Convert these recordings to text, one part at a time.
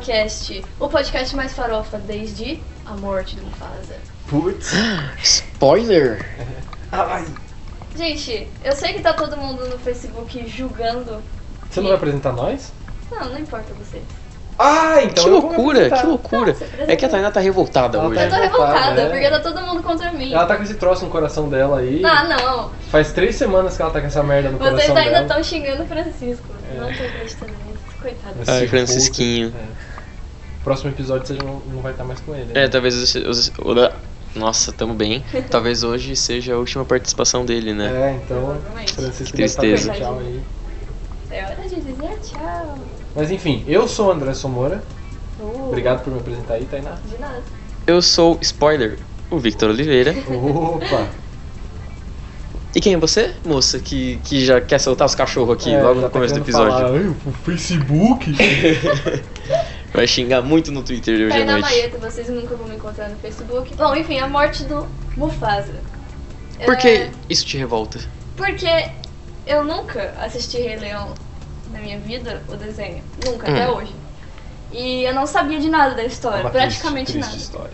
Farofa Cast, o podcast mais farofa desde a morte do Mufasa. Putz. Spoiler! Ai. Gente, eu sei que tá todo mundo no Facebook julgando. Você não vai apresentar nós? Não, não importa você. Ah, então que loucura, que loucura. Tá, apresenta. É que a Tainá tá revoltada Ela hoje. tá Eu tô revoltada, revoltada, é. porque tá todo mundo contra mim. Ela tá com esse troço no coração dela aí. Ah, não. Faz três semanas que ela tá com essa merda no Vocês coração ainda dela. estão xingando o Francisco. É. Não tô acreditando nisso. Coitado. Ai. Francisquinho. É. Próximo episódio você já não, não vai estar mais com ele. né? É, talvez os, os- o- Nossa, tamo bem. Talvez hoje seja a última participação dele, né? É, então. Francisco Que tristeza. tchau aí. É hora de dizer tchau. Mas enfim, eu sou o André Somora. Uh, Obrigado por me apresentar aí, Tainá. De nada. Eu sou, spoiler, o Victor Oliveira. Opa! E quem é você, moça, que, que já quer soltar os cachorros aqui É, logo no tá começo do episódio? Falar, "Ai, o Facebook? Vai xingar muito no Twitter hoje à noite. Maeta, vocês nunca vão me encontrar no Facebook. Bom, enfim, a morte do Mufasa. Por É, que isso te revolta? Porque eu nunca assisti Rei Leão na minha vida, o desenho. Nunca, Hum. até hoje. E eu não sabia de nada da história, Uma praticamente triste, nada. triste história.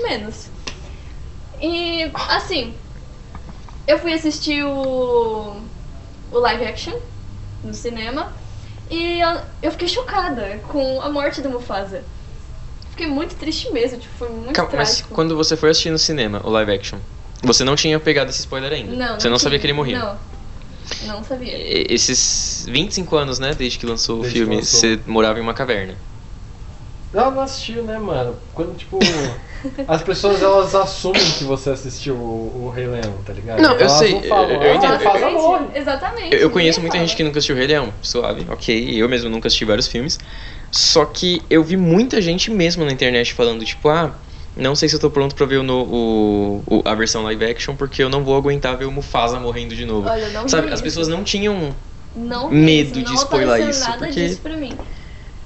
Menos. E, assim, eu fui assistir o, o live action no cinema e eu, eu fiquei chocada com a morte do Mufasa. Fiquei muito triste mesmo, tipo, foi muito Calma, mas trágico. quando você foi assistir no cinema o live action, você não tinha pegado esse spoiler ainda? Não, você não sabia tinha. que ele morria? Não, não sabia. E- Esses 25 anos, né, desde que lançou Desde o filme, lançou. você morava em uma caverna. Ela não assistiu, né, mano? Quando, tipo, as pessoas elas assumem que você assistiu o, o Rei Leão, tá ligado? Não, eu Elas sei, Não falam, eu- eu "Ah, entendo. Exatamente, morre. Exatamente. Eu, eu conheço muita fala. gente que nunca assistiu Rei Leão, suave, ok. Eu mesmo nunca assisti vários filmes. Só que eu vi muita gente mesmo na internet falando, tipo, ah, não sei se eu tô pronto pra ver o, o- o- a versão live action, porque eu não vou aguentar ver o Mufasa morrendo de novo. Olha, eu não Sabe, as isso. pessoas não tinham. não medo isso, de não spoiler isso, nada porque- disso pra mim.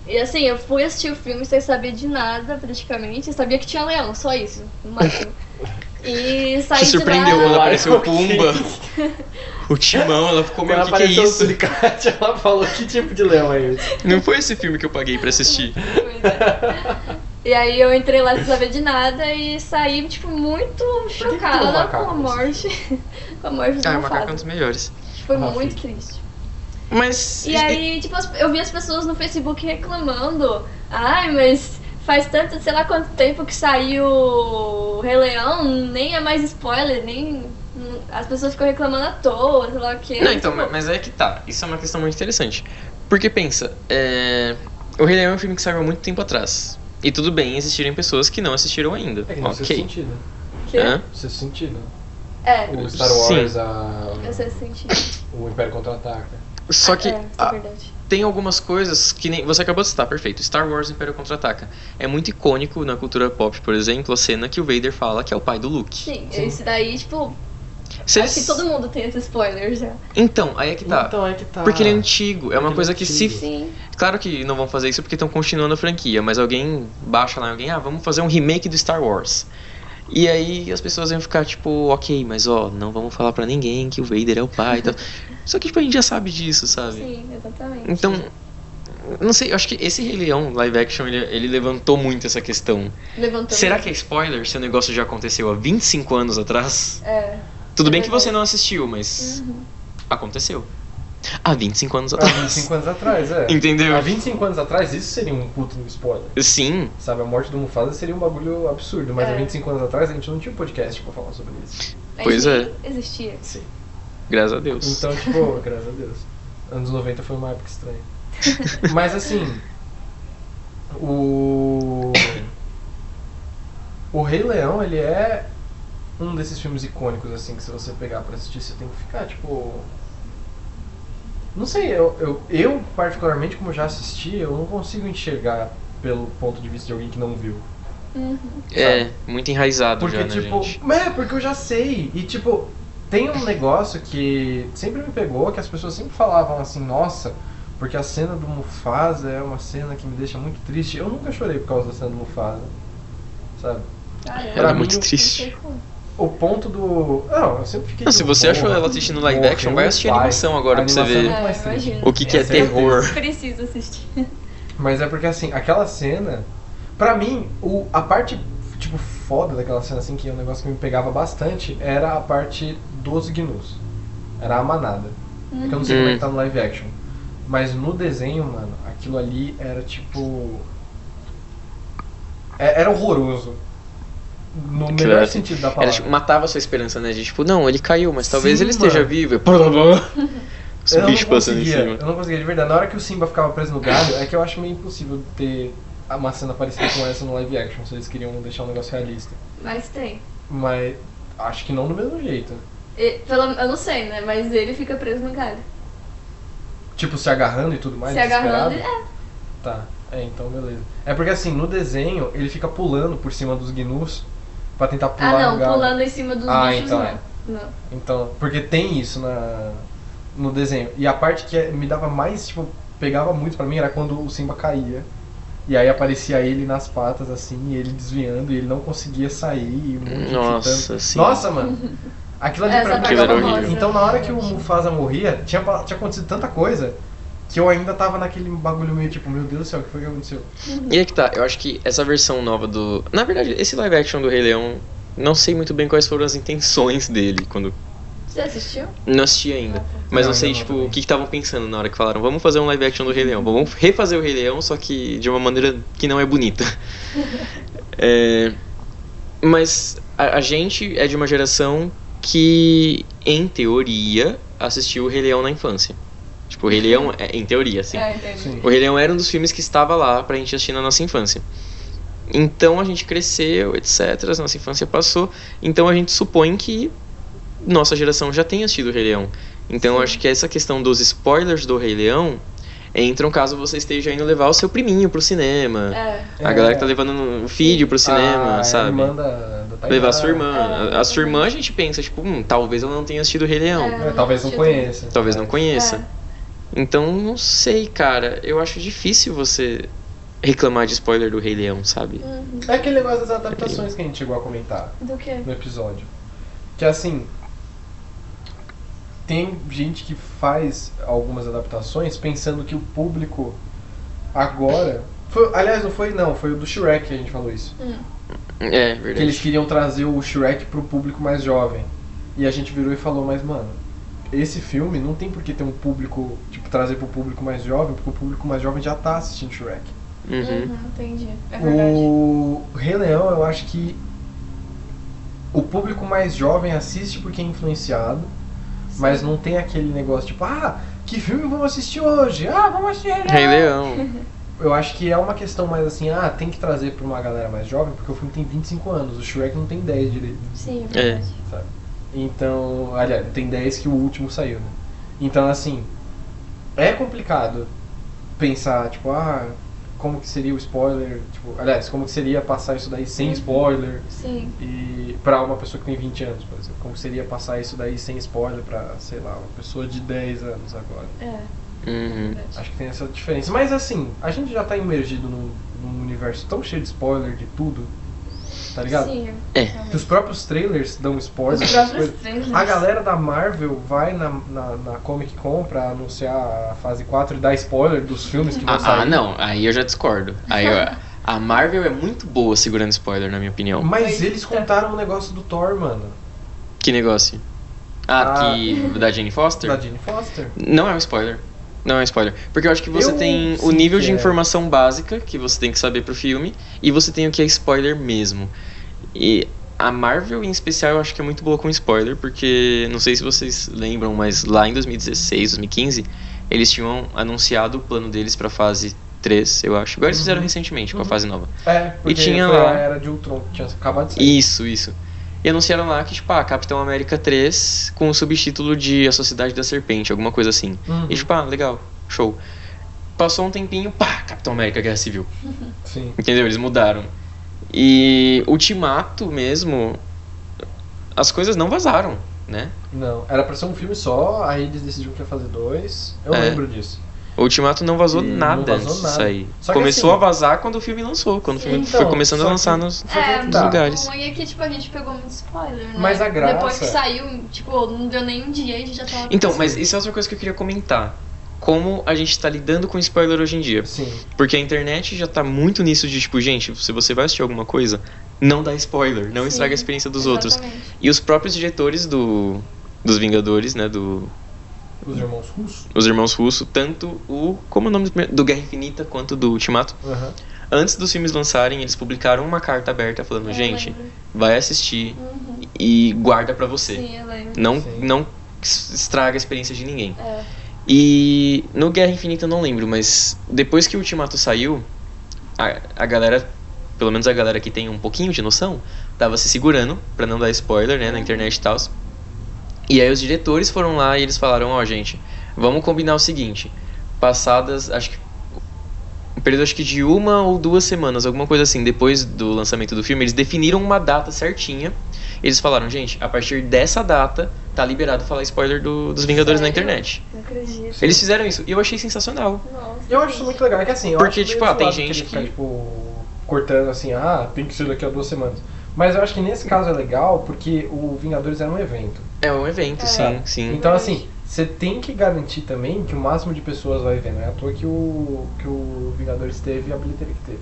E assim, eu fui assistir o filme sem saber de nada, praticamente. Eu sabia que tinha leão, só isso, no máximo. E saí Se surpreendeu lá... apareceu o. Pumba, o Timão, ela ficou meio, o que, que é o isso? Suricate, ela falou que tipo de leão é esse? Não foi esse filme que eu paguei pra assistir. É. E aí eu entrei lá sem saber de nada e saí, tipo, muito chocada com a morte. com a morte do Ah, o macaco é um dos melhores. Foi Ah, muito triste. Mas. E aí, tipo, eu vi as pessoas no Facebook reclamando. Ai, mas faz tanto, sei lá quanto tempo que saiu o Rei Leão, nem é mais spoiler, nem. As pessoas ficam reclamando à toa, sei lá o quê. Não, então, Tipo, mas- é que tá. Isso é uma questão muito interessante. Porque pensa, é... o Rei Leão é um filme que saiu há muito tempo atrás. E tudo bem existirem pessoas que não assistiram ainda. É que não fez ok. sentido. quê? Hã? Fez sentido. É, O Star Wars, Sim. a... eu sei sentir. o Império Contra-Ataca. Só que É, é ah, verdade. tem algumas coisas que nem. Você acabou de citar, perfeito. Star Wars Império Contra-Ataca. É muito icônico na cultura pop, por exemplo, a cena que o Vader fala que é o pai do Luke. Sim, Sim. esse daí, tipo, Se acho que eles- todo mundo tem esse spoiler já. Então, aí é que tá. Então é que tá. Porque ele é antigo, é uma Porque coisa é que se. Sim. Claro que não vão fazer isso porque estão continuando a franquia, mas alguém baixa lá alguém, ah, vamos fazer um remake do Star Wars. E aí as pessoas vão ficar tipo, ok, mas ó, não vamos falar pra ninguém que o Vader é o pai e tal. Só que tipo, a gente já sabe disso, sabe? Sim, exatamente. Então, não sei, eu acho que esse Rei Leão live action ele, ele levantou muito essa questão. Levantou. Será que é spoiler se o negócio já aconteceu há 25 anos atrás? É. Tudo É bem que você não assistiu, mas Uhum. aconteceu. Há 25 anos Há atrás. 25 anos atrás, é. Entendeu? Há 25 anos atrás, isso seria um puto no spoiler. Sim, Sabe, a morte do Mufasa seria um bagulho absurdo, mas É. há 25 anos atrás a gente não tinha um podcast pra falar sobre isso. Pois é. Existia. Sim. Graças a Deus. Então, tipo, graças a Deus. Anos 90 foi uma época estranha. Mas assim, o. O Rei Leão, ele é um desses filmes icônicos, assim, que se você pegar pra assistir, você tem que ficar, tipo. Não sei, eu, eu, eu particularmente, como já assisti, eu não consigo enxergar pelo ponto de vista de alguém que não viu. Uhum. É, muito enraizado Porque, já, né, tipo, gente? é, porque eu já sei. E, tipo, tem um negócio que sempre me pegou, que as pessoas sempre falavam assim, nossa, porque a cena do Mufasa é uma cena que me deixa muito triste. Eu nunca chorei por causa da cena do Mufasa, sabe? Ela é mim, muito eu- triste. O ponto do. Não, eu sempre fiquei. Não, se tipo, você achou porra, ela assistindo live morreu action, vai assistir a animação agora A pra você animação ver é É, o que, que é é terror. Preciso assistir. Mas é porque assim, aquela cena. Pra mim, o, a parte, tipo, foda daquela cena, assim, que é um negócio que me pegava bastante, era a parte dos gnus. Era a manada. É que eu não sei como é que tá no live action. Mas no desenho, mano, aquilo ali era tipo. é- Era horroroso. No Aquilo melhor era- sentido da palavra. tipo, matava a sua esperança, né? De tipo, não, ele caiu, mas talvez Sim, ele esteja vivo. Os eu não bichos passando em conseguia, cima. eu não conseguia de verdade. Na hora que o Simba ficava preso no galho, é que eu acho meio impossível ter uma cena parecida com essa no live action, se eles queriam deixar um negócio realista. Mas tem. Mas acho que não do mesmo jeito. E, pelo, eu não sei, né? Mas ele fica preso no galho. Tipo, se agarrando e tudo mais. Se agarrando, desesperado. é. Tá, é, então beleza. É porque assim, no desenho, ele fica pulando por cima dos gnus pra tentar pular Ah, não, no galho. pulando em cima dos Ah, bichos, então não. é. Não. Então, porque tem isso na, no desenho. E a parte que é- me dava mais, tipo, pegava muito pra mim era quando o Simba caía. E aí aparecia ele nas patas, assim, e ele desviando, e ele não conseguia sair. E um monte Nossa, sim. Nossa, mano. Aquilo ali Essa pra mim era horrível. Então na hora que o Mufasa morria, tinha, tinha acontecido tanta coisa que eu ainda tava naquele bagulho meio tipo, meu Deus do céu, o que foi que aconteceu? E é que tá, eu acho que essa versão nova do. Na verdade, esse live action do Rei Leão, não sei muito bem quais foram as intenções dele quando. Você assistiu? Não assisti ainda. Mas Não, não sei, não tipo, também. o que estavam pensando na hora que falaram, vamos fazer um live action do Rei Leão. Vamos refazer o Rei Leão, só que de uma maneira que não é bonita. É, Mas a, a gente é de uma geração que, em teoria, assistiu o Rei Leão na infância. Tipo, o Rei Leão, é, em teoria, assim. É, entendi. Sim. O Rei Leão era um dos filmes que estava lá pra gente assistir na nossa infância. Então a gente cresceu, etc. A nossa infância passou. Então a gente supõe que nossa geração já tenha assistido o Rei Leão. Então Sim. acho que essa questão dos spoilers do Rei Leão entram caso você esteja indo levar o seu priminho pro cinema. É. A galera que tá levando no- o filho pro cinema, a sabe? irmã da, da. Levar a sua irmã. É, A- a sua irmã a gente pensa, tipo, hum, talvez ela não tenha assistido o Rei Leão. É. É, talvez não conheça. Talvez não É. conheça. É. Então, não sei, cara. Eu acho difícil você reclamar de spoiler do Rei Leão, sabe? Uhum. É aquele negócio das adaptações que a gente chegou a comentar Do que? no episódio. Que assim. Tem gente que faz algumas adaptações pensando que o público agora. Foi, aliás, não foi não, foi o do Shrek que a gente falou isso. Hum. É, Que eles verdade. queriam trazer o Shrek pro público mais jovem. E a gente virou e falou, mas mano, esse filme não tem por que ter um público, tipo, trazer pro público mais jovem, porque o público mais jovem já tá assistindo Shrek. Uhum. Uhum, entendi. É verdade. O Rei Leão, eu acho que o público mais jovem assiste porque é influenciado, mas não tem aquele negócio tipo, ah, que filme vamos assistir hoje? Ah, vamos assistir Rei Leão. Rei Leão. Eu acho que é uma questão mais assim, ah, tem que trazer pra uma galera mais jovem, porque o filme tem 25 anos, o Shrek não tem 10 direito. Sim, é verdade. sabe? Então, aliás, tem 10 que o último saiu, né? Então, assim, é complicado pensar, tipo, ah, como que seria o spoiler, tipo, aliás, como que seria passar isso daí sem Uhum. spoiler Sim. e pra uma pessoa que tem 20 anos, por exemplo, como seria passar isso daí sem spoiler pra, sei lá, uma pessoa de 10 anos agora. É, Uhum. Acho que tem essa diferença. Mas assim, a gente já tá imergido num, num universo tão cheio de spoiler de tudo, tá ligado? Sim, É. realmente. Que os próprios trailers dão spoiler. Os próprios trailers. A galera da Marvel vai na, na, na Comic Con pra anunciar a fase 4 e dar spoiler dos filmes que vão Ah, sair. ah, não. Aí eu já discordo. Aí eu- a Marvel é muito boa segurando spoiler, na minha opinião. Mas eles contaram um negócio do Thor, mano. Que negócio? Ah, Ah. que da Jane Foster? Da Jane Foster. Não é um spoiler. Não é spoiler. Porque eu acho que você Eu tem o nível de é. informação básica que você tem que saber pro filme e você tem o que é spoiler mesmo. E a Marvel em especial eu acho que é muito boa com spoiler, porque não sei se vocês lembram, mas lá em 2016, 2015, eles tinham anunciado o plano deles pra fase 3, eu acho. Igual eles fizeram Uhum. recentemente com a Uhum. fase nova. É, porque tinha foi lá- a era de Ultron tinha acabado de sair. Isso, isso. E anunciaram lá que, tipo, ah, Capitão América 3 com o subtítulo de A Sociedade da Serpente, alguma coisa assim. Uhum. E tipo, ah, legal, show. Passou um tempinho, pá, Capitão América Guerra Civil. Sim. Entendeu? Eles mudaram. E Ultimato mesmo, as coisas não vazaram, né? Não, era pra ser um filme só, aí eles decidiram que ia fazer dois. Eu É. lembro disso. O Ultimato não vazou E não nada vazou antes de nada. sair. Só que Começou assim- a vazar quando o filme lançou, quando o filme Então, foi começando a lançar que- nos, É, nos tá. lugares. o ruim é que, tipo, a gente pegou muito spoiler, né? Mas a graça- Depois que saiu, tipo, não deu nem um dia e a gente já tava... Então, mas isso é outra coisa que eu queria comentar. Como a gente tá lidando com spoiler hoje em dia. Sim. Porque a internet já tá muito nisso de, tipo, gente, se você vai assistir alguma coisa, não dá spoiler, não Sim, estraga a experiência dos outros. Exatamente. E os próprios diretores do, dos Vingadores, né, do, Os irmãos russos. os irmãos Russo, tanto o, como é o nome do, primeiro? do Guerra Infinita quanto do Ultimato, Aham. antes dos filmes lançarem, eles publicaram uma carta aberta falando, Eu gente, lembro. vai assistir Uhum. e guarda pra você. Sim, eu lembro. Não, Sim. não estraga a experiência de ninguém. É. E no Guerra Infinita eu não lembro, mas depois que o Ultimato saiu, a, a galera, pelo menos a galera que tem um pouquinho de noção, tava se segurando pra não dar spoiler, né, na internet e tal. E aí os diretores foram lá e eles falaram, ó, gente, vamos combinar o seguinte, passadas, acho que um período acho que de uma ou duas semanas, alguma coisa assim, depois do lançamento do filme, eles definiram uma data certinha. Eles falaram, gente, a partir dessa data tá liberado falar spoiler do- dos Vingadores na Sério? internet. Não acredito. Eles fizeram isso e eu achei sensacional. Nossa. Eu acho isso muito legal, é que assim, eu Porque, acho tipo, ah, tem gente querer ficar, que- tipo, cortando assim, ah, tem que ser daqui a duas semanas. Mas eu acho que nesse caso é legal porque o Vingadores era um evento. É um evento, É. sim, sim. Então assim, você tem que garantir também que o máximo de pessoas vai ver, não é à toa que o, que o Vingadores teve a bilheteria que teve.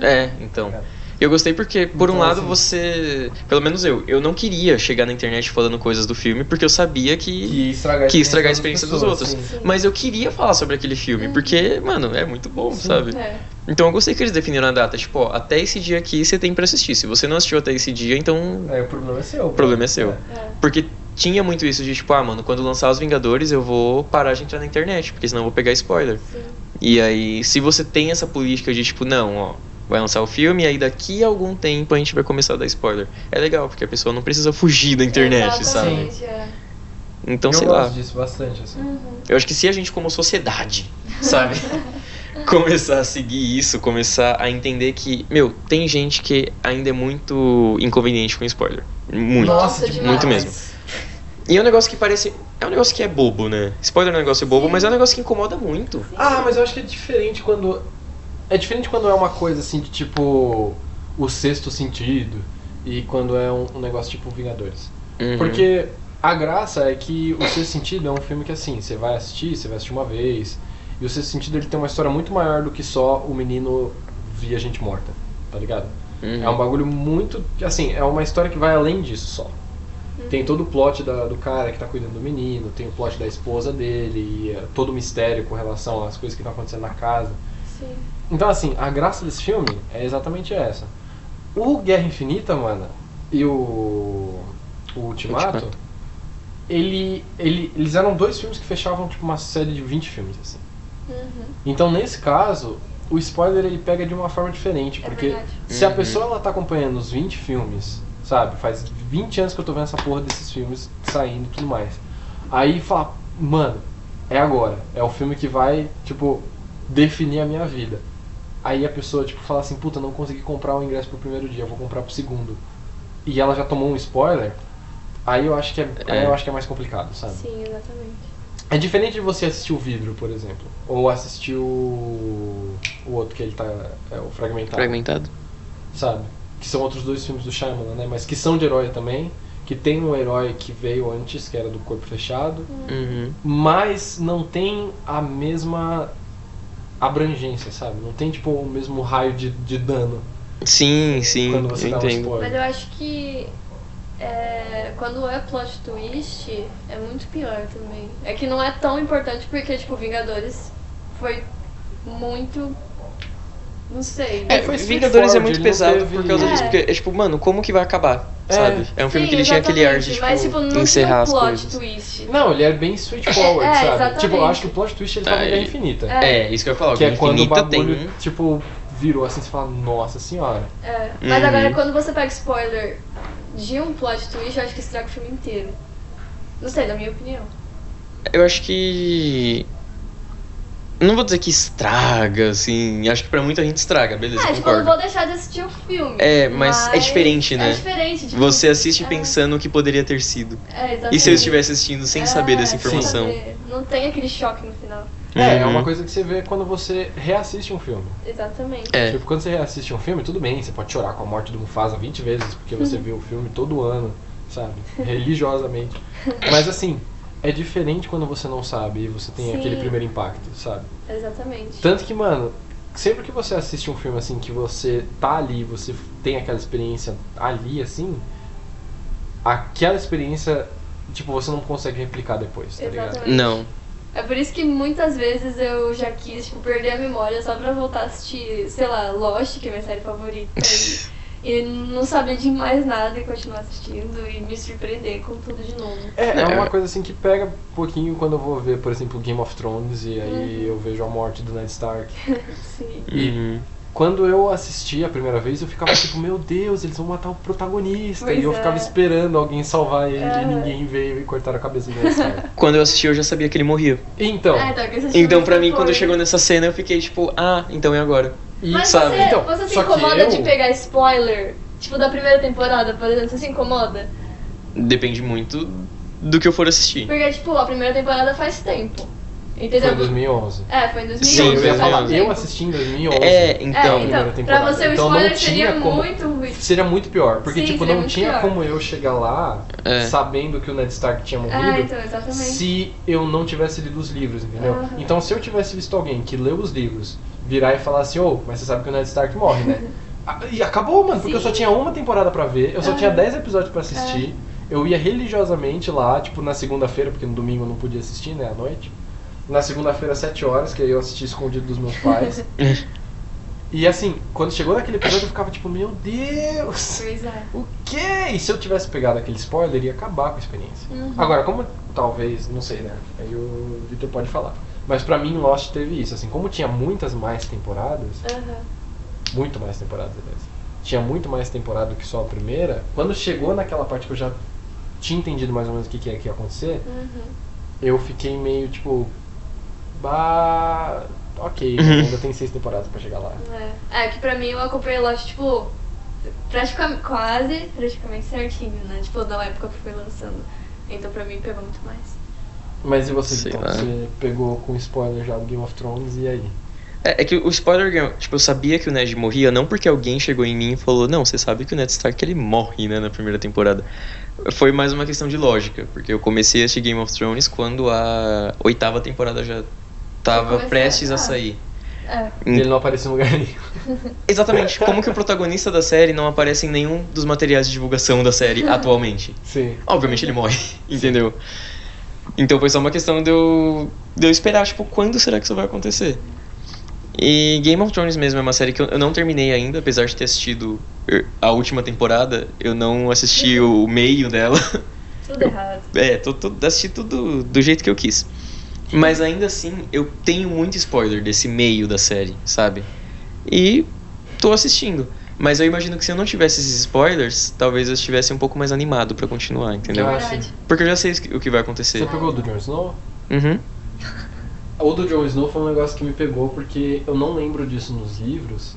É, então. É. Eu gostei porque, por um Então, lado, assim- você. Pelo menos eu, eu não queria chegar na internet falando coisas do filme porque eu sabia que. Que estragar a Que estragar a experiência dos pessoas, outros. sim. Mas eu queria falar sobre aquele filme, porque, mano, é muito bom, Sim. sabe? É. Então eu gostei que eles definiram a data, tipo, ó, até esse dia aqui você tem pra assistir. Se você não assistiu até esse dia, então. É, o problema é seu. O problema é seu. É. Porque tinha muito isso de, tipo, ah, mano, quando lançar os Vingadores eu vou parar de entrar na internet, porque senão eu vou pegar spoiler. Sim. E aí, se você tem essa política de tipo, não, ó, vai lançar o filme e aí daqui a algum tempo a gente vai começar a dar spoiler. É legal, porque a pessoa não precisa fugir da internet, sabe? Exatamente, é. Então, eu sei gosto lá. disso bastante, assim. Uhum. Eu acho que se a gente, como sociedade, sabe, começar a seguir isso, começar a entender que, meu, tem gente que ainda é muito inconveniente com spoiler. Muito. Nossa, demais. muito mesmo. E é um negócio que parece. É um negócio que é bobo, né? Spoiler é um negócio bobo, mas é um negócio que incomoda muito. Ah, mas eu acho que é diferente quando. É diferente quando é uma coisa assim de tipo. O sexto sentido. E quando é um, um negócio tipo Vingadores. Uhum. Porque a graça é que o sexto sentido é um filme que assim, você vai assistir, você vai assistir uma vez. E o sexto sentido ele tem uma história muito maior do que só o menino via gente morta, tá ligado? Uhum. É um bagulho muito. Assim, é uma história que vai além disso só. Tem todo o plot da- do cara que tá cuidando do menino, tem o plot da esposa dele, e é, todo o mistério com relação às coisas que estão acontecendo na casa. Sim. Então, assim, a graça desse filme é exatamente essa. O Guerra Infinita, mano, e o, o Ultimato, Ultimato. Ele, ele, eles eram dois filmes que fechavam tipo uma série de 20 filmes, assim. Uhum. Então, nesse caso, o spoiler ele pega de uma forma diferente, É porque verdade. se a Uhum. pessoa ela tá acompanhando os 20 filmes, sabe? Faz 20 anos que eu tô vendo essa porra desses filmes saindo e tudo mais. Aí fala, mano, é agora. É o filme que vai, tipo, definir a minha vida. Aí a pessoa, tipo, fala assim, puta, não consegui comprar o ingresso pro primeiro dia, vou comprar pro segundo. E ela já tomou um spoiler, aí eu acho que é, aí É. eu acho que é mais complicado, sabe? Sim, exatamente. É diferente de você assistir o vidro, por exemplo. Ou assistir o. o outro que ele tá. É o fragmentado. Fragmentado. Sabe? Que são outros dois filmes do Shyamalan, né? Mas que são de herói também. Que tem um herói que veio antes, que era do corpo fechado. Uhum. Mas não tem a mesma abrangência, sabe? Não tem tipo o mesmo raio de, de dano. Sim, sim, Quando você eu dá um entendo. spoiler. Mas eu acho que é, quando é plot twist, é muito pior também. É que não é tão importante porque, tipo, Vingadores foi muito. Não sei. É, foi Vingadores é muito pesado teve- por causa disso. É. Porque é tipo, mano, como que vai acabar? É. Sabe? É um filme Sim, que ele tinha aquele ar de tipo, mas, tipo, não encerrar tinha um plot coisas. twist. Não, ele é bem straightforward, É, sabe? exatamente. Tipo, eu acho que o plot twist ele tá Guerra Infinita. É, isso que eu ia falar. Que é quando o bagulho, tem. tipo, virou assim, você fala, nossa senhora. É, Mas Uhum. agora, quando você pega spoiler de um plot twist, eu acho que estraga o filme inteiro. Não sei, na minha opinião. Eu acho que. Não vou dizer que estraga, assim. Acho que pra muita gente estraga, beleza, Ah, tipo, eu não vou deixar de assistir o filme. É, mas é diferente, né? É diferente. Tipo, Você assiste é, pensando o que poderia ter sido. É, exatamente. E se eu estivesse assistindo sem saber É, dessa sem informação? saber. Não tem aquele choque no final. É, é Uhum. uma coisa que você vê quando você reassiste um filme. Exatamente. É. Tipo, quando você reassiste um filme, tudo bem, você pode chorar com a morte do Mufasa 20 vezes, porque você viu o filme todo ano, sabe? Religiosamente. Mas assim, é diferente quando você não sabe e você tem Sim. aquele primeiro impacto, sabe? Exatamente. Tanto que, mano, sempre que você assiste um filme assim, que você tá ali, você tem aquela experiência ali, assim, aquela experiência, tipo, você não consegue replicar depois, tá ligado? Exatamente. Não. É por isso que muitas vezes eu já quis, tipo, perder a memória só pra voltar a assistir, sei lá, Lost, que é minha série favorita. E, e não saber de mais nada e continuar assistindo e me surpreender com tudo de novo. É, é É. uma coisa assim que pega um pouquinho quando eu vou ver, por exemplo, Game of Thrones e aí eu vejo a morte do Ned Stark. Sim. E Uhum. Quando eu assisti a primeira vez, eu ficava tipo, meu Deus, eles vão matar o protagonista. Pois e eu é. ficava esperando alguém salvar ele e ninguém veio e cortaram a cabeça Stark. Quando eu assisti, eu já sabia que ele morria. Então, Ah, então, Então, pra mim, depois. quando chegou nessa cena, eu fiquei tipo, ah, então é agora. e, Mas sabe? você, então, você se incomoda eu- de pegar spoiler? Tipo, da primeira temporada, por exemplo, você se incomoda? Depende muito do que eu for assistir. Porque, tipo, a primeira temporada faz tempo. Entendeu? Foi em 2011. É, foi em 2011. Sim, eu ia falar, em 2011. eu assisti em 2011. É, É, então. então, primeira pra você o Então spoiler tinha seria como- muito ruim. Seria muito pior, porque Sim, tipo, não tinha pior. como eu chegar lá É. sabendo que o Ned Stark tinha morrido Ah, então, exatamente. se eu não tivesse lido os livros, entendeu? Aham. Então se eu tivesse visto alguém que leu os livros virar e falar assim, ô, mas você sabe que o Ned Stark morre, né? Ah, E acabou, mano, porque eu só Sim. tinha uma temporada pra ver, eu só Aham. tinha 10 episódios pra assistir. Eu ia religiosamente lá, tipo, na segunda-feira, porque no domingo eu não podia assistir, né, à noite. Na segunda-feira, às 7 horas, que aí eu assisti escondido dos meus pais. e assim, quando chegou naquele episódio, eu ficava tipo, meu Deus! Pois é. O quê? E se eu tivesse pegado aquele spoiler, ia acabar com a experiência. Uhum. Agora, como talvez, não sei, né? Aí o Victor pode falar. Mas pra mim, Lost teve isso. Assim, como tinha muitas mais temporadas, Aham. muito mais temporadas, aliás. Tinha muito mais temporada do que só a primeira. Quando chegou naquela parte que eu já tinha entendido mais ou menos o que, que, que ia acontecer, Uhum. eu fiquei meio tipo. Bah. Ok, Uhum. ainda tem seis temporadas pra chegar lá. É. é, que pra mim eu acompanhei Lost, tipo, praticamente, quase, praticamente certinho, né? Tipo, na época que foi lançando. Então pra mim pegou muito mais. Mas e você, Sei então? lá. Você pegou com spoiler já do Game of Thrones e aí? É, é que o spoiler, tipo, eu sabia que o Ned morria, não porque alguém chegou em mim e falou, não, você sabe que o Ned Stark ele morre, né, na primeira temporada. Foi mais uma questão de lógica, porque eu comecei a assistir Game of Thrones quando a oitava temporada já tava prestes a sair. É. E ele não apareceu em lugar nenhum. Exatamente, como que o protagonista da série não aparece em nenhum dos materiais de divulgação da série atualmente? Sim. Obviamente ele morre, entendeu? Então foi só uma questão de eu, de eu esperar, tipo, quando será que isso vai acontecer? E Game of Thrones mesmo é uma série que eu eu não terminei ainda, apesar de ter assistido er, a última temporada, eu não assisti o meio dela. Tudo errado. É, tô, tô, assisti tudo do jeito que eu quis. Mas ainda assim, eu tenho muito spoiler desse meio da série, sabe? E tô assistindo. Mas eu imagino que se eu não tivesse esses spoilers, talvez eu estivesse um pouco mais animado pra continuar, entendeu? Ah. Porque eu já sei o que vai acontecer. Você pegou o do Jon Snow? Uhum. O do Jon Snow foi um negócio que me pegou porque eu não lembro disso nos livros.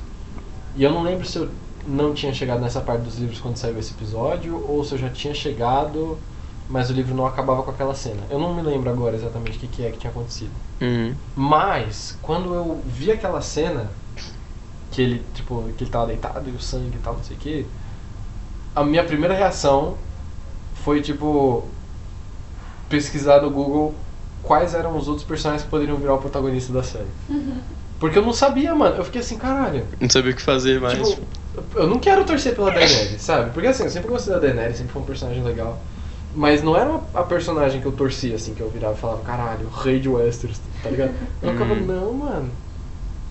E eu não lembro se eu não tinha chegado nessa parte dos livros quando saiu esse episódio ou se eu já tinha chegado, mas o livro não acabava com aquela cena. Eu não me lembro agora exatamente o que, que é que tinha acontecido. Uhum. Mas, quando eu vi aquela cena, que ele, tipo, que ele tava deitado e o sangue e tal, não sei o que, a minha primeira reação foi, tipo, pesquisar no Google quais eram os outros personagens que poderiam virar o protagonista da série. Porque eu não sabia, mano. Eu fiquei assim, caralho. Não sabia o que fazer mais. Tipo, eu não quero torcer pela Daenerys, sabe? Porque assim, eu sempre gostei da Daenerys, sempre foi um personagem legal. Mas não era a personagem que eu torcia, assim, que eu virava e falava, caralho, o rei de Westeros, tá ligado? Eu ficava, Uhum. não, mano.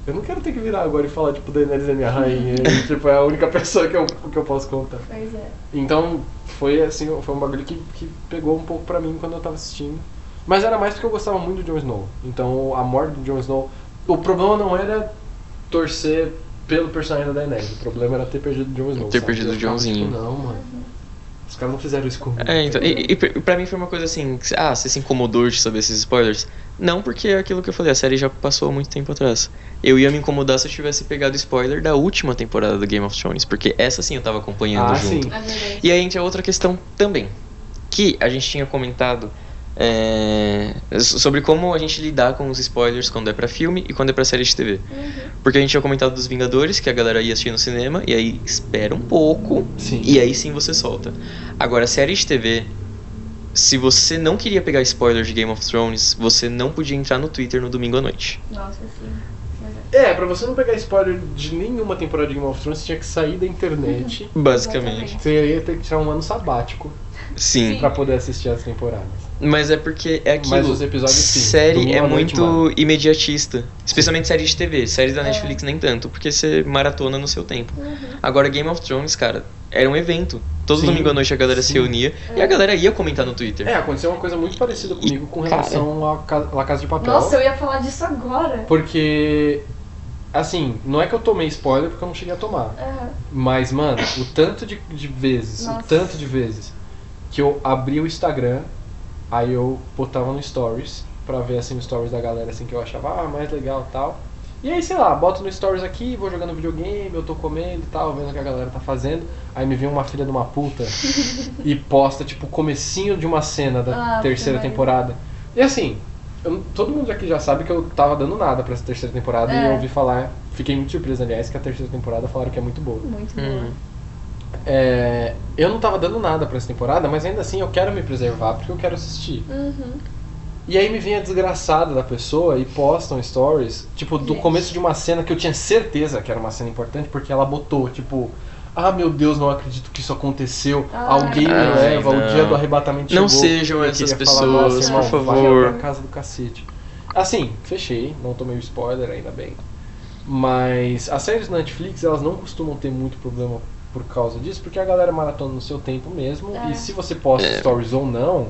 Eu não quero ter que virar agora e falar, tipo, Daenerys é minha rainha. e, tipo, é a única pessoa que eu, que eu posso contar. Pois é. Então, foi assim, foi um bagulho que, que pegou um pouco pra mim quando eu tava assistindo. Mas era mais porque eu gostava muito do Jon Snow. Então, a morte do Jon Snow. O problema não era torcer pelo personagem da Daenerys. O problema era ter perdido o Jon Snow. Ter sabe? perdido o Jonzinho. Tipo, não, mano. Os caras não fizeram isso comigo. É, então, e, e pra- mim foi uma coisa assim, que, ah, você se incomodou de saber esses spoilers? Não, porque é aquilo que eu falei, a série já passou há muito tempo atrás. Eu ia me incomodar se eu tivesse pegado spoiler da última temporada do Game of Thrones, porque essa sim eu tava acompanhando Ah, junto. sim. É. E aí entra outra questão também, que a gente tinha comentado é, sobre como a gente lidar com os spoilers quando é pra filme e quando é pra série de TV. Porque a gente tinha comentado dos Vingadores, que a galera ia assistir no cinema, e aí espera um pouco, Sim. e aí sim você solta. Agora, série de TV, se você não queria pegar spoilers de Game of Thrones, você não podia entrar no Twitter no domingo à noite. Nossa, sim. É, pra você não pegar spoiler de nenhuma temporada de Game of Thrones, você tinha que sair da internet. Basicamente. Você ia ter que tirar um ano sabático Sim. pra poder assistir as temporadas. Mas é porque é aquilo. Mas os episódios, sim. Série é à muito mano. imediatista. Especialmente série de TV. Série da É. Netflix nem tanto, porque você maratona no seu tempo. Uhum. Agora, Game of Thrones, cara, era um evento. Todo Sim, domingo à noite a galera se sim. reunia e a galera ia comentar no Twitter. É, aconteceu uma coisa muito parecida comigo com cara- relação La Casa de Papel. Nossa, eu ia falar disso agora. Porque, assim, não é que eu tomei spoiler porque eu não cheguei a tomar. Aham. Mas, mano, o tanto de, de vezes, o Nossa. tanto de vezes que eu abri o Instagram, aí eu botava no Stories pra ver assim os stories da galera assim que eu achava ah, mais legal e tal. E aí, sei lá, boto no Stories aqui, vou jogando videogame, eu tô comendo e tal, vendo o que a galera tá fazendo. Aí me vem uma filha de uma puta e posta, tipo, o comecinho de uma cena da Ah, terceira temporada. E assim, eu- todo mundo aqui já sabe que eu tava dando nada pra essa terceira temporada e É. eu ouvi falar, fiquei muito surpreso, aliás, que a terceira temporada falaram que é muito boa. Muito Hum. É, eu não tava dando nada pra essa temporada, mas ainda assim eu quero me preservar porque eu quero assistir. Uhum. E aí me vem a desgraçada da pessoa e postam stories, tipo, do Gente. começo de uma cena que eu tinha certeza que era uma cena importante, porque ela botou, tipo, ah meu Deus, não acredito que isso aconteceu. Ai. Alguém me leva, o não. dia do arrebatamento Não chegou. sejam Eu essas falar, pessoas, "Nossa, irmão, por vai favor." pra casa do cacete. Assim, fechei, não tomei o spoiler, ainda bem. Mas as séries da Netflix, elas não costumam ter muito problema por causa disso, porque a galera maratona no seu tempo mesmo, É. e se você posta É. stories ou não,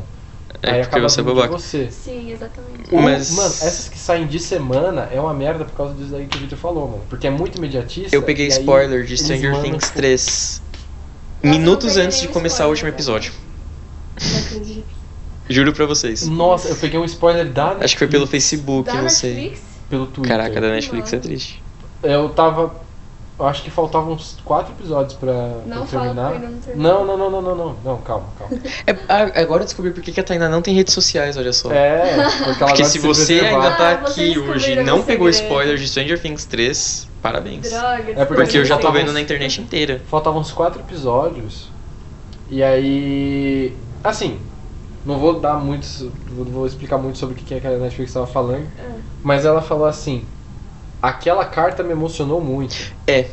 É aí porque acaba você é você. Sim, exatamente. Ou, Mas- Mano, essas que saem de semana é uma merda por causa disso daí que o Victor falou, mano. Porque é muito imediatista. Eu peguei aí spoiler de Stranger Things tipo, 3 eu não minutos antes de começar o último spoiler, episódio. Não acredito. Juro pra vocês. Nossa, eu peguei um spoiler da Netflix, Acho que foi pelo Facebook, Da não sei. Netflix? pelo Twitter. Caraca, da Netflix é triste. Eu tava. Eu acho que faltavam uns quatro episódios pra, pra Não fala terminar. ainda não não, não, não, não, não, não. Não, calma, calma. É, ah, agora eu descobri por que a Tainá não tem redes sociais, olha só. É, porque ela Porque se você preservar. ainda tá Ah, aqui hoje e não pegou segredo. spoiler de Stranger Things 3, parabéns. Droga. É porque Porque eu já tô vendo uns- na internet inteira. Faltavam uns quatro episódios. E aí. Assim, não vou dar muitos. Não vou explicar muito sobre o que é que a Netflix estava falando. É. Mas ela falou assim: aquela carta me emocionou muito. É.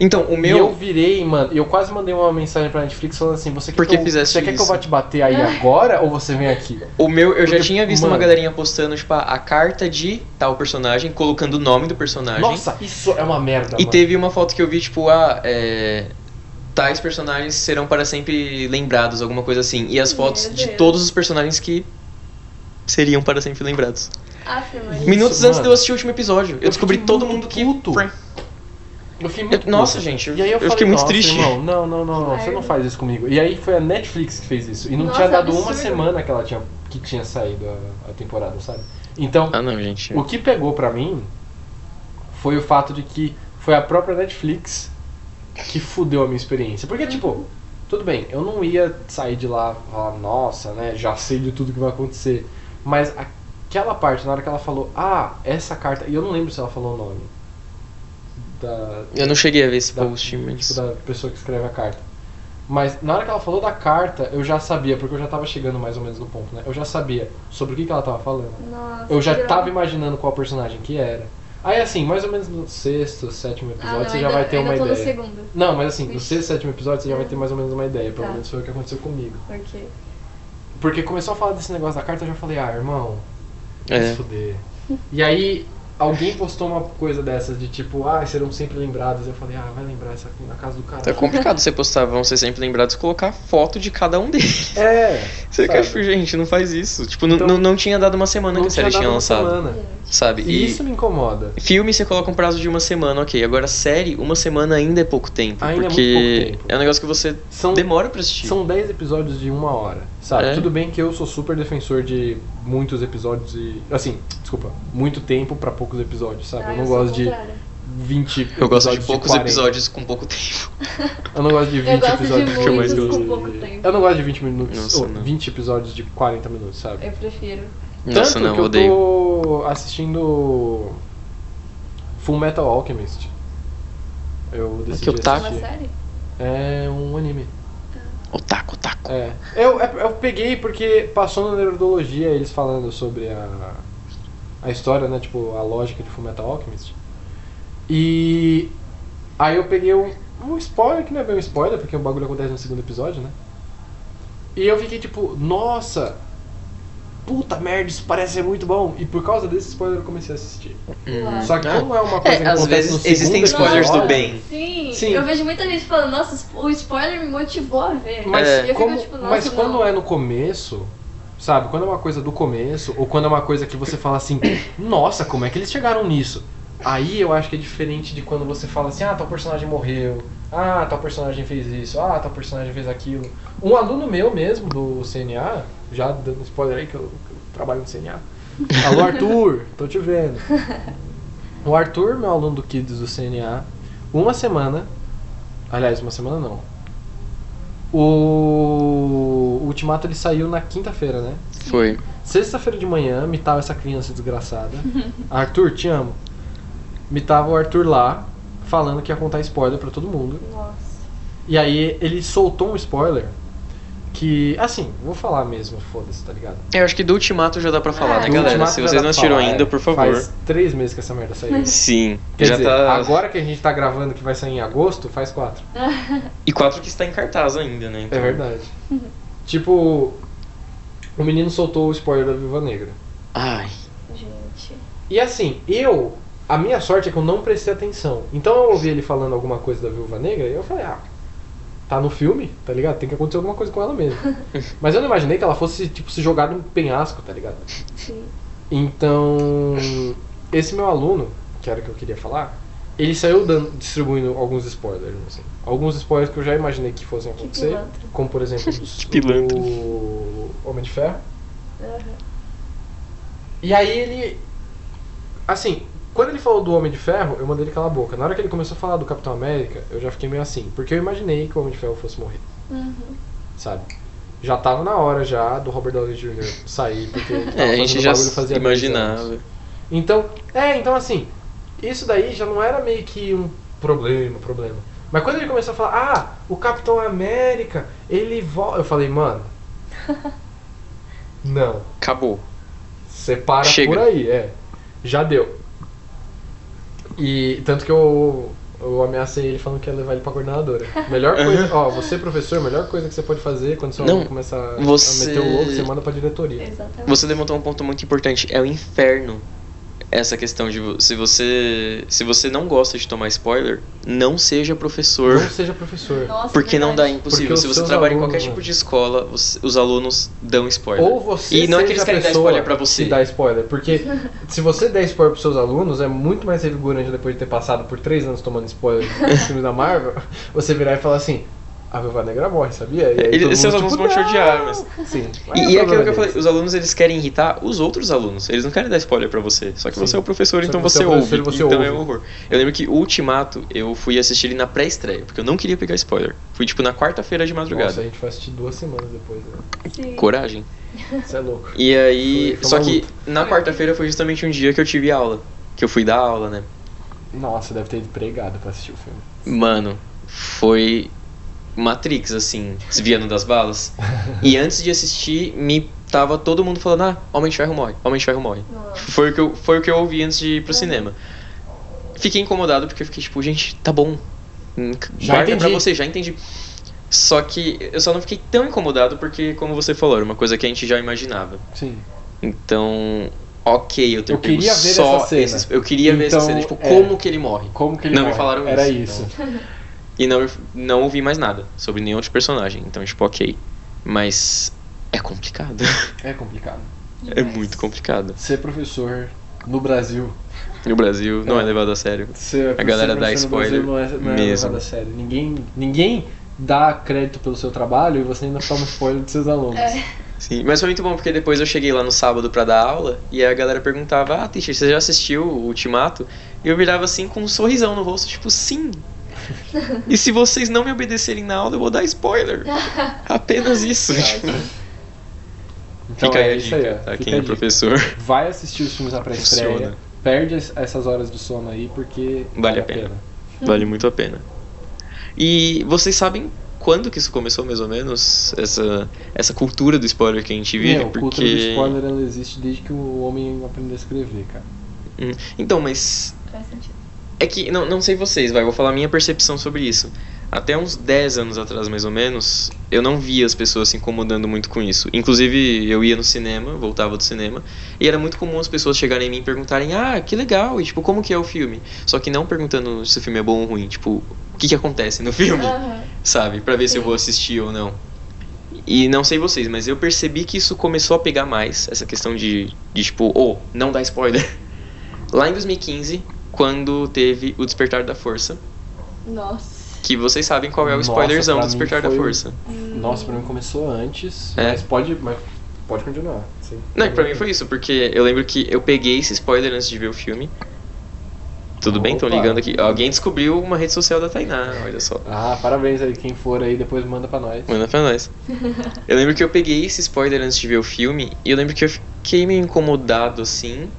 Então, o E eu meu. virei, mano, eu quase mandei uma mensagem pra Netflix falando assim: você quer, Por que eu, fizeste você quer que eu isso? vá te bater aí agora ou você vem aqui? O meu, eu já Porque, tinha visto mano- uma galerinha postando, tipo, a, a carta de tal personagem, colocando o nome do personagem. Nossa, isso é uma merda. E mano. teve uma foto que eu vi, tipo, ah, é, tais personagens serão para sempre lembrados, alguma coisa assim. E as Meu fotos de todos os personagens que seriam para sempre lembrados. Aff. Isso, Minutos antes mano. de eu assistir o último episódio. Eu, Eu descobri todo mundo que. puto. Fran- Eu fiquei muito Eu- nossa, puto. gente, eu- e aí eu, eu falei, fiquei muito "Nossa, triste." Irmão, não, não, não, não, você não faz isso comigo. E aí foi a Netflix que fez isso. E não Nossa, tinha dado uma absurdo. semana que ela tinha que tinha saído a, a temporada, sabe? Então, Ah, não, gente. o que pegou pra mim foi o fato de que foi a própria Netflix que fudeu a minha experiência. Porque, tipo, tudo bem, eu não ia sair de lá e falar, nossa, né, já sei de tudo que vai acontecer. Mas aquela parte, na hora que ela falou, ah, essa carta. E eu não lembro se ela falou o nome. Da, Eu não cheguei a ver esse da, post, mas. tipo, da pessoa que escreve a carta. Mas na hora que ela falou da carta, eu já sabia, porque eu já tava chegando mais ou menos no ponto, né? Eu já sabia sobre o que, que ela tava falando. Nossa, Eu já tava imaginando qual personagem que era. Aí assim, mais ou menos no sexto, sétimo Ah, episódio, não, você ainda, já vai ter ainda uma tô no ideia. segundo. Não, mas assim, no Vixe. sexto, sétimo episódio você já vai ter mais ou menos uma ideia. Pelo Tá. menos foi o que aconteceu comigo. Ok. Porque começou a falar desse negócio da carta, eu já falei, ah, irmão, É. fuder. E aí, alguém postou uma coisa dessas de tipo, ah, serão sempre lembrados. Eu falei, ah, vai lembrar essa na casa do cara. Tá complicado você postar, vão ser sempre lembrados, colocar foto de cada um deles. É. Você sabe? quer, gente, não faz isso. Tipo, não- Então, não, não tinha dado uma semana que a série tinha lançado. semana. Sabe? E isso me incomoda. Filme você coloca um prazo de uma semana, ok. Agora, série, uma semana ainda é pouco tempo. Ainda é porque pouco tempo. é um negócio que você São, demora pra assistir. são 10 episódios de uma hora, sabe? É. Tudo bem que eu sou super defensor de muitos episódios e. Assim, desculpa, muito tempo pra poucos episódios, sabe? Ah, eu não sou gosto o de contrário. 20 Eu gosto de poucos 40. episódios com pouco tempo. Eu não gosto de 20 Eu gosto de episódios que eu mais gosto. com pouco tempo. Eu não gosto de 20 minutos, Nossa, ou não. 20 episódios de 40 minutos, sabe? Eu prefiro. Nossa, Tanto não, que eu odeio. tô assistindo Full Metal Alchemist. Eu decidi otaku. Uma assistir. série? É um anime. Otaku, otaku. É. Eu, eu peguei porque passou na neurologia eles falando sobre a, a história, né? Tipo, a lógica de Fullmetal Alchemist. E aí eu peguei um, um spoiler, que não é bem um spoiler, porque o bagulho acontece no segundo episódio, né? E eu fiquei tipo, nossa! Puta merda, isso parece ser muito bom. E por causa desse spoiler eu comecei a assistir. Uau. Só que Ah. como é uma coisa que É, às acontece vezes no existem spoilers do bem. Sim, Sim. eu vejo muita gente falando, nossa, o spoiler me motivou a ver. Mas, E eu fico como- tipo, nossa, mas quando não. é no começo, sabe? Quando é uma coisa do começo, ou quando é uma coisa que você fala assim, nossa, como é que eles chegaram nisso? Aí eu acho que é diferente de quando você fala assim, ah, tal personagem morreu, ah, tal personagem fez isso, ah, tal personagem fez aquilo. Um aluno meu mesmo, do CNA, já dando spoiler aí que eu, que eu trabalho no CNA. Alô Arthur, tô te vendo. O Arthur, meu aluno do Kids do CNA, uma semana, aliás, uma semana não, o o Ultimato ele saiu na quinta-feira, né? Foi. Sexta-feira de manhã, me tava essa criança desgraçada. Arthur, te amo. Me tava o Arthur lá, falando que ia contar spoiler pra todo mundo. Nossa. E aí ele soltou um spoiler que, assim, vou falar mesmo, foda-se, tá ligado? Eu acho que do Ultimato já dá pra falar, né, do galera? Se vocês não assistiram falar, ainda, é. por favor. Faz três meses que essa merda saiu. Sim. Quer já dizer, tá. agora que a gente tá gravando que vai sair em agosto, faz quatro. E quatro que está em cartaz ainda, né? Então... É verdade. tipo, o menino soltou o spoiler da Viúva Negra. Ai. Gente. E assim, eu. A minha sorte é que eu não prestei atenção. Então eu ouvi ele falando alguma coisa da Viúva Negra e eu falei, ah, tá no filme, tá ligado? Tem que acontecer alguma coisa com ela mesmo. Mas eu não imaginei que ela fosse, tipo, se jogar num penhasco, tá ligado? Sim. Então, esse meu aluno, que era o que eu queria falar, ele saiu dando, distribuindo alguns spoilers, assim. Alguns spoilers que eu já imaginei que fossem Que acontecer. pilantra. Como, por exemplo, do Homem de Ferro. Aham. E aí ele. Assim, quando ele falou do Homem de Ferro, eu mandei ele calar a boca. Na hora que ele começou a falar do Capitão América, eu já fiquei meio assim. Porque eu imaginei que o Homem de Ferro fosse morrer, Uhum. sabe? Já tava na hora já do Robert Downey Jr. sair, porque É, a gente já bagulho fazia 10 anos. imaginava. Então, é, então assim, isso daí já não era meio que um problema, problema. Mas quando ele começou a falar, ah, o Capitão América, ele volta. Eu falei, mano. Não. Acabou. Você para Chega. por aí, é. Já deu. E tanto que eu, eu ameacei ele falando que ia levar ele pra coordenadora. Melhor coisa, ó, você professor, a melhor coisa que você pode fazer quando seu Não, aluno começa a, você- a meter o louco, você manda pra diretoria. Exatamente. Você levantou um ponto muito importante. É o inferno. Essa questão de se você se você não gosta de tomar spoiler, não seja professor. Não seja professor. Nossa, Porque não dá verdade. impossível. Porque Se você trabalha em alunos, qualquer mano. tipo de escola, os, os alunos dão spoiler. Ou você E não é que seja eles a querem dar pessoa spoiler pra você. dá spoiler. Porque se você der spoiler pros seus alunos, é muito mais revigorante depois de ter passado por três anos tomando spoiler dos filmes da Marvel, você virar e falar assim, a Viúva Negra morre, sabia? E aí seus mundo, alunos tipo, vão te odiar, mas- Sim. E, mas é e é aquilo que eu falei, deles. os alunos eles querem irritar os outros alunos. Eles não querem dar spoiler pra você. Só que Sim. você é o professor, Só então você você, é o ouve. professor e você então ouve. é um horror. Eu lembro que o Ultimato, eu fui assistir ele na pré-estreia, porque eu não queria pegar spoiler. Fui tipo na quarta-feira de madrugada. Nossa, a gente foi assistir duas semanas depois, né? Sim. Coragem. Você é louco. E aí. Foi- foi só que luta. na quarta-feira foi justamente um dia que eu tive aula. Que eu fui dar aula, né? Nossa, deve ter ido pregado pra assistir o filme. Mano, foi Matrix, assim, desviando das balas. E antes de assistir, me tava todo mundo falando, ah, Homem de Ferro morre, Homem de Ferro morre. Foi o que eu, foi o que eu ouvi antes de ir pro Uhum. cinema. Fiquei incomodado porque eu fiquei tipo, gente, tá bom. Hum, Já Guarda pra entendi. você, já entendi. Só que eu só não fiquei tão incomodado porque, como você falou, era uma coisa que a gente já imaginava. Sim. Então, ok, eu, Eu pego queria ver só essa cena. esses- eu queria ver essa Então, cena, tipo, é. como que ele morre. Como que ele Não me morre? falaram Era isso, isso. então. E não, não ouvi mais nada sobre nenhum outro personagem. Então, tipo, ok. Mas é complicado. É complicado. é muito complicado. Ser professor no Brasil. No Brasil não é, É. levado a sério. Ser A galera dá professor no Brasil spoiler não é, não é mesmo. levado a sério. Ninguém, ninguém dá crédito pelo seu trabalho e você ainda toma spoiler dos seus alunos. É. Sim, mas foi muito bom porque depois eu cheguei lá no sábado pra dar aula e a galera perguntava: Ah, teacher, você já assistiu o Ultimato? E eu virava assim com um sorrisão no rosto, tipo, sim. E se vocês não me obedecerem na aula, eu vou dar spoiler. Apenas isso. tipo. Então Fica aí é a isso aí, dica, ó. tá? Fica Quem a é dica. professor. Vai assistir os filmes na pré-estreia. Perde es- essas horas do sono aí, porque Vale a pena. Vale muito a pena. E vocês sabem quando que isso começou, mais ou menos? Essa, essa cultura do spoiler que a gente vive? Meu, porque... cultura do spoiler ela existe desde que o homem aprendeu a escrever, cara. Hum, Então, mas Faz sentido. É que, não, não sei vocês, vai, vou falar a minha percepção sobre isso. Até uns 10 anos atrás, mais ou menos, eu não via as pessoas se incomodando muito com isso. Inclusive, eu ia no cinema, voltava do cinema, e era muito comum as pessoas chegarem em mim e perguntarem, ah, que legal, e tipo, como que é o filme? Só que não perguntando se o filme é bom ou ruim, tipo, o que que acontece no filme, Aham. sabe? Pra ver se eu Sim. vou assistir ou não. E não sei vocês, mas eu percebi que isso começou a pegar mais, essa questão de, de tipo, oh, não dá spoiler. Lá em 2015, quando teve o Despertar da Força, Nossa. que vocês sabem qual é o Nossa, spoilerzão pra do Despertar da foi Força. Nossa, pra mim começou antes, É. mas pode, mas pode continuar. Sim. Não, e pra mim foi isso, porque eu lembro que eu peguei esse spoiler antes de ver o filme. Tudo bem? Estão Opa. ligando aqui. Alguém descobriu uma rede social da Tainá, olha só. Ah, parabéns aí, quem for aí, depois manda pra nós. Manda pra nós. Eu lembro que eu peguei esse spoiler antes de ver o filme, e eu lembro que eu fiquei meio incomodado assim.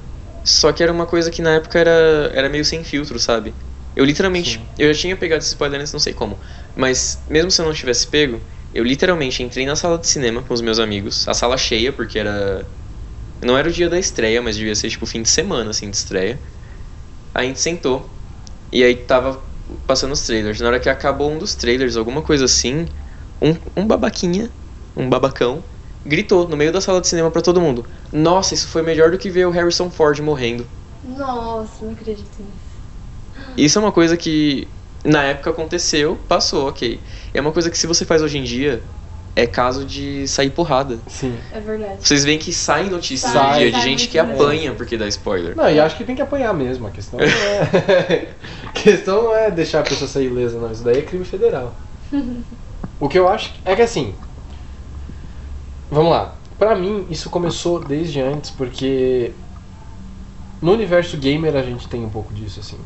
Só que era uma coisa que na época era, era meio sem filtro, sabe? Eu literalmente. Sim. Eu já tinha pegado esse spoiler antes, não sei como. Mas mesmo se eu não tivesse pego, eu literalmente entrei na sala de cinema com os meus amigos. A sala cheia, porque era. Não era o dia da estreia, mas devia ser tipo fim de semana, assim, de estreia. Aí a gente sentou. E aí tava passando os trailers. Na hora que acabou um dos trailers, alguma coisa assim, um, um babaquinha, um babacão, gritou no meio da sala de cinema pra todo mundo: Nossa, isso foi melhor do que ver o Harrison Ford morrendo. Nossa, não acredito nisso. Isso é uma coisa que na época aconteceu, passou, ok. É uma coisa que se você faz hoje em dia, é caso de sair porrada. Sim. É verdade. Vocês veem que saem notícias Sai, hoje em dia de gente que mesmo. apanha porque dá spoiler. Não, e acho que tem que apanhar mesmo. A questão não é. a questão não é deixar a pessoa sair ilesa, não. Isso daí é crime federal. o que eu acho é que assim. Vamos lá. Pra mim, isso começou desde antes, porque no universo gamer a gente tem um pouco disso, assim.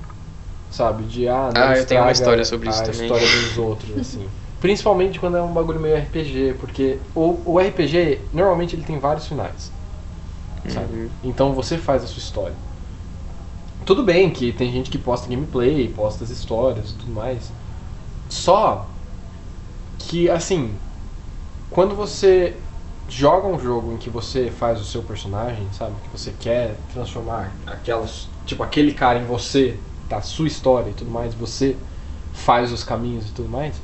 Sabe? De ah, não Ah, eu tenho uma história sobre isso a também. história dos outros, assim. Principalmente quando é um bagulho meio RPG, porque o, o RPG, normalmente ele tem vários finais sabe? Uhum. Então você faz a sua história. Tudo bem que tem gente que posta gameplay, posta as histórias e tudo mais. Só que, assim, quando você joga um jogo em que você faz o seu personagem, sabe? Que você quer transformar aquelas, tipo, aquele cara em você, da sua história e tudo mais, você faz os caminhos e tudo mais.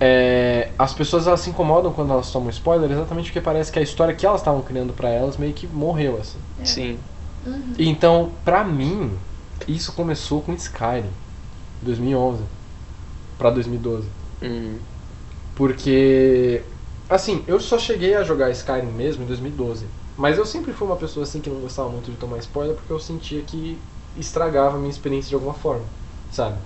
É, as pessoas elas se incomodam quando elas tomam spoiler exatamente porque parece que a história que elas estavam criando pra elas meio que morreu assim. Sim. Uhum. Então, pra mim, isso começou com Skyrim, 2011 pra 2012. Uhum. Porque, assim, eu só cheguei a jogar Skyrim mesmo em 2012. Mas eu sempre fui uma pessoa assim que não gostava muito de tomar spoiler porque eu sentia que estragava a minha experiência de alguma forma, sabe?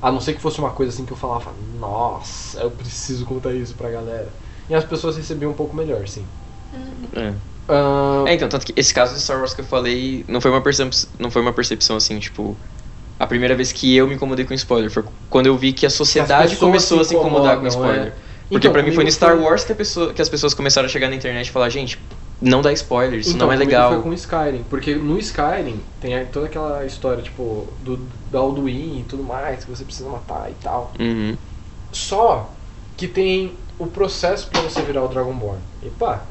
A não ser que fosse uma coisa assim que eu falava, nossa, eu preciso contar isso pra galera. E as pessoas recebiam um pouco melhor, sim. É. Ahn, É, então, tanto que esse caso de Star Wars que eu falei não foi uma percepção, não foi uma percepção assim, tipo. A primeira vez que eu me incomodei com spoiler foi quando eu vi que a sociedade começou a se incomodar com spoiler. é. Porque Então, pra mim foi no Star foi- Wars que, pessoa, que as pessoas começaram a chegar na internet e falar, gente, não dá spoiler, isso Então, não é legal. Foi com Skyrim, porque no Skyrim tem toda aquela história, tipo, do, da Alduin e tudo mais, que você precisa matar e tal. Uhum. Só que tem o processo pra você virar o Dragonborn. Epa!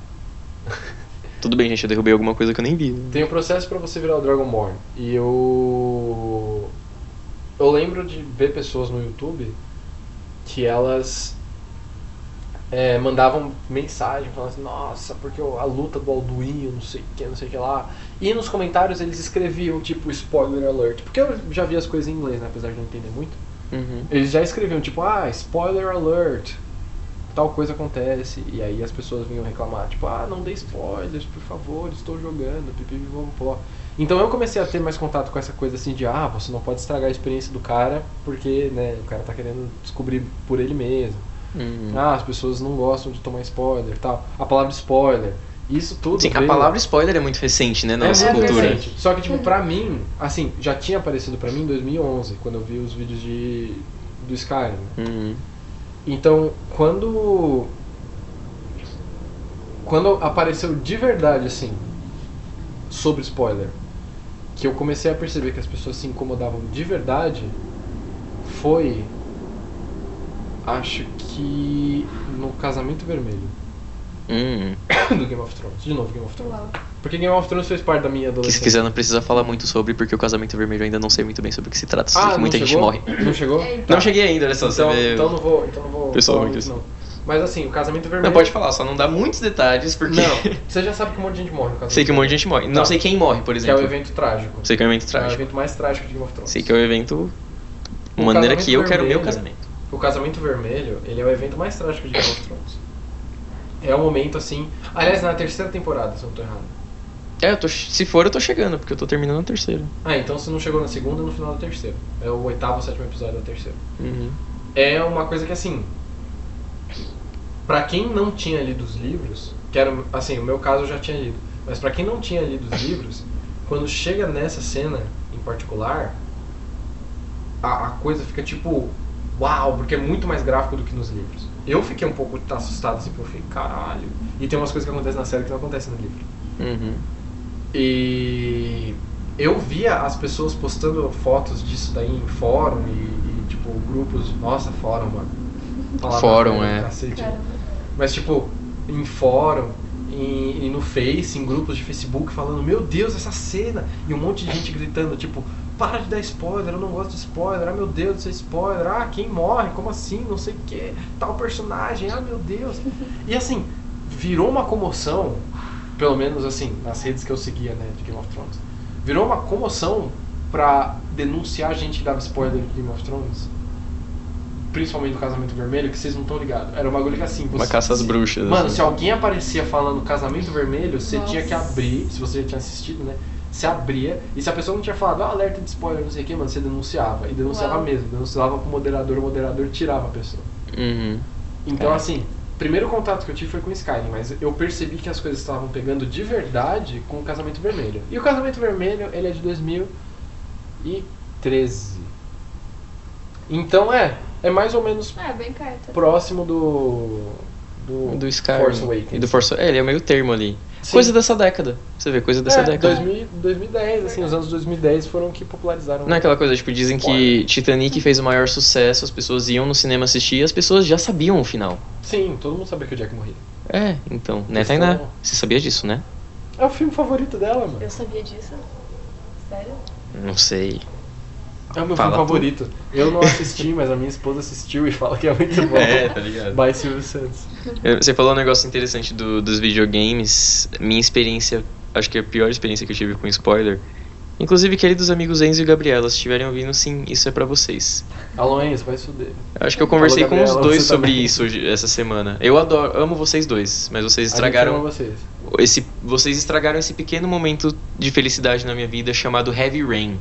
Tudo bem, gente, eu derrubei alguma coisa que eu nem vi. né? Tem o processo pra você virar o Dragonborn. E eu. Eu lembro de ver pessoas no YouTube que elas é, mandavam mensagem falando assim, nossa, porque a luta do Alduin, não sei o que, não sei o que lá. E nos comentários eles escreviam tipo spoiler alert. Porque eu já vi as coisas em inglês, né? Apesar de não entender muito. Uhum. Eles já escreviam tipo, ah, spoiler alert. Tal coisa acontece. E aí as pessoas vinham reclamar, tipo, ah, não dê spoilers, por favor, estou jogando, vamos pó. Então eu comecei a ter mais contato com essa coisa assim de, ah, você não pode estragar a experiência do cara, porque, né, o cara tá querendo descobrir por ele mesmo. Hum. Ah, as pessoas não gostam de tomar spoiler e tal. A palavra spoiler, isso tudo. Sim, a veio- palavra spoiler é muito recente, né, na é nossa muito cultura. recente. Só que, tipo, pra mim, assim, já tinha aparecido pra mim em 2011, quando eu vi os vídeos de do Skyrim. Hum. Então, quando. Quando apareceu de verdade, assim, sobre spoiler, que eu comecei a perceber que as pessoas se incomodavam de verdade, foi. Acho que. no Casamento Vermelho Hum. do Game of Thrones. De novo, Game of Thrones. Uau. Porque Game of Thrones fez parte da minha Que adolescência. se quiser não precisa falar muito sobre, porque o casamento vermelho eu ainda não sei muito bem sobre o que se trata. Ah, que muita não gente chegou? morre. Não chegou? É, então. Não cheguei ainda, olha só, Então, você vê. então não vou, então não vou Pessoal falar muito muito, não. Mas assim, o Casamento Vermelho. Não, pode falar, só não dá muitos detalhes, porque. Não, você já sabe que um monte de gente morre no Casamento sei que um monte de gente morre. Não Tá. sei quem morre, por Que é exemplo. o evento trágico. Sei que é um evento É o trágico. evento mais trágico de Game of Thrones. Sei que é o evento. O Uma maneira que eu quero meu vermelho. casamento. O Casamento Vermelho, ele é o evento mais trágico de Game of Thrones. É o momento assim. Aliás, na terceira temporada, se eu não tô errado. É, eu tô, se for, eu tô chegando, porque eu tô terminando a terceira. Ah, então se não chegou na segunda, no final da terceira. É o oitavo ou sétimo episódio da terceira. Uhum. é uma coisa que assim Pra quem não tinha lido os livros que era assim o meu caso eu já tinha lido mas pra quem não tinha lido os livros quando chega nessa cena em particular a, a coisa fica tipo uau porque é muito mais gráfico do que nos livros eu fiquei um pouco assustado assim porque eu fiquei caralho e tem umas coisas que acontecem na série que não acontecem no livro Uhum. e eu via as pessoas postando fotos disso daí em fórum e, e, tipo, grupos. Nossa, fórum, mano. Palavra Fórum, é. cacete. Mas, tipo, em fórum e, e no Face, em grupos de Facebook, falando: Meu Deus, essa cena! E um monte de gente gritando: Tipo, para de dar spoiler, eu não gosto de spoiler. Ah, meu Deus, isso é spoiler. Ah, quem morre? Como assim? Não sei o que. Tal personagem. Ah, meu Deus. E assim, virou uma comoção, pelo menos assim, nas redes que eu seguia, né, de Game of Thrones. Virou uma comoção pra denunciar a gente que dava spoiler de Game of Thrones. Principalmente do Casamento Vermelho, que vocês não estão ligados. Era um bagulho que assim. Uma você- caça às bruxas. Mano, assim. se alguém aparecia falando Casamento Vermelho, você Nossa. tinha que abrir, se você já tinha assistido, né? Você abria, e se a pessoa não tinha falado, ah, alerta de spoiler, não sei o que, mano, você denunciava. E denunciava Uau. mesmo, denunciava pro moderador, o moderador tirava a pessoa. Uhum. Então, É. assim, primeiro contato que eu tive foi com o Skyrim, mas eu percebi que as coisas estavam pegando de verdade com o Casamento Vermelho. E o Casamento Vermelho, ele é de 2013. Então, é, é mais ou menos É, bem perto. próximo do. Do, Do Skyrim. Force Awakens. E do Force É, ele é meio termo ali. Sim. Coisa dessa década. Você vê, coisa dessa é, década. 2000, 2010, assim, os anos 2010 foram que popularizaram. Não é aquela coisa, tipo, dizem que Titanic fez o maior sucesso, as pessoas iam no cinema assistir e as pessoas já sabiam o final. Sim, todo mundo sabia que o Jack morria. É, então, né, Tainá? Você sabia disso, né? É o filme favorito dela, mano. Eu sabia disso. Sério? Não sei. É o meu Fala filme favorito. Eu não assisti, mas a minha esposa assistiu e fala que é muito bom. tá ligado? By Silvio Santos. Você falou um negócio interessante do- dos videogames. Minha experiência, acho que é a pior experiência que eu tive com spoiler. Inclusive, queridos amigos Enzo e Gabriela, se estiverem ouvindo, sim, isso é pra vocês. Alô, Enzo, vai se fuder. Acho que eu conversei Falou, com os Gabriela, dois sobre também. isso essa semana. Eu adoro, amo vocês dois, mas vocês estragaram vocês. esse, vocês estragaram esse pequeno momento de felicidade na minha vida chamado Heavy Rain.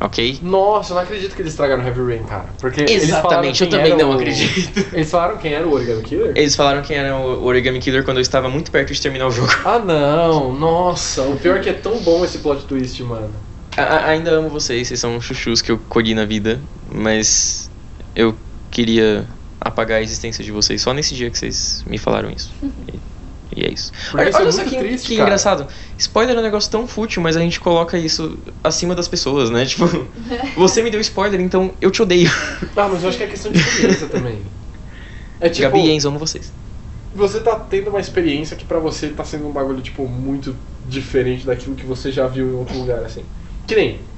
Ok? Nossa, eu não acredito que eles estragaram Heavy Rain, cara. Porque eles Exatamente, eu também não o- acredito. Eles falaram quem era o Origami Killer? Eles falaram quem era o Origami Killer quando eu estava muito perto de terminar o jogo. Ah, não. Nossa, o pior é que é tão bom esse plot twist, mano. A- a- ainda amo vocês, vocês são chuchus que eu colhi na vida, mas eu queria apagar a existência de vocês só nesse dia que vocês me falaram isso. E, e é isso. Porque Olha, isso é olha só muito que, triste, que engraçado. Spoiler é um negócio tão fútil, mas a gente coloca isso acima das pessoas, né? Tipo, você me deu spoiler, então eu te odeio. Ah, mas eu acho que é questão de experiência também. É tipo, Gabi e Enzo, amo vocês. você tá tendo uma experiência que pra você tá sendo um bagulho, tipo, muito diferente daquilo que você já viu em outro lugar, assim. Que nem,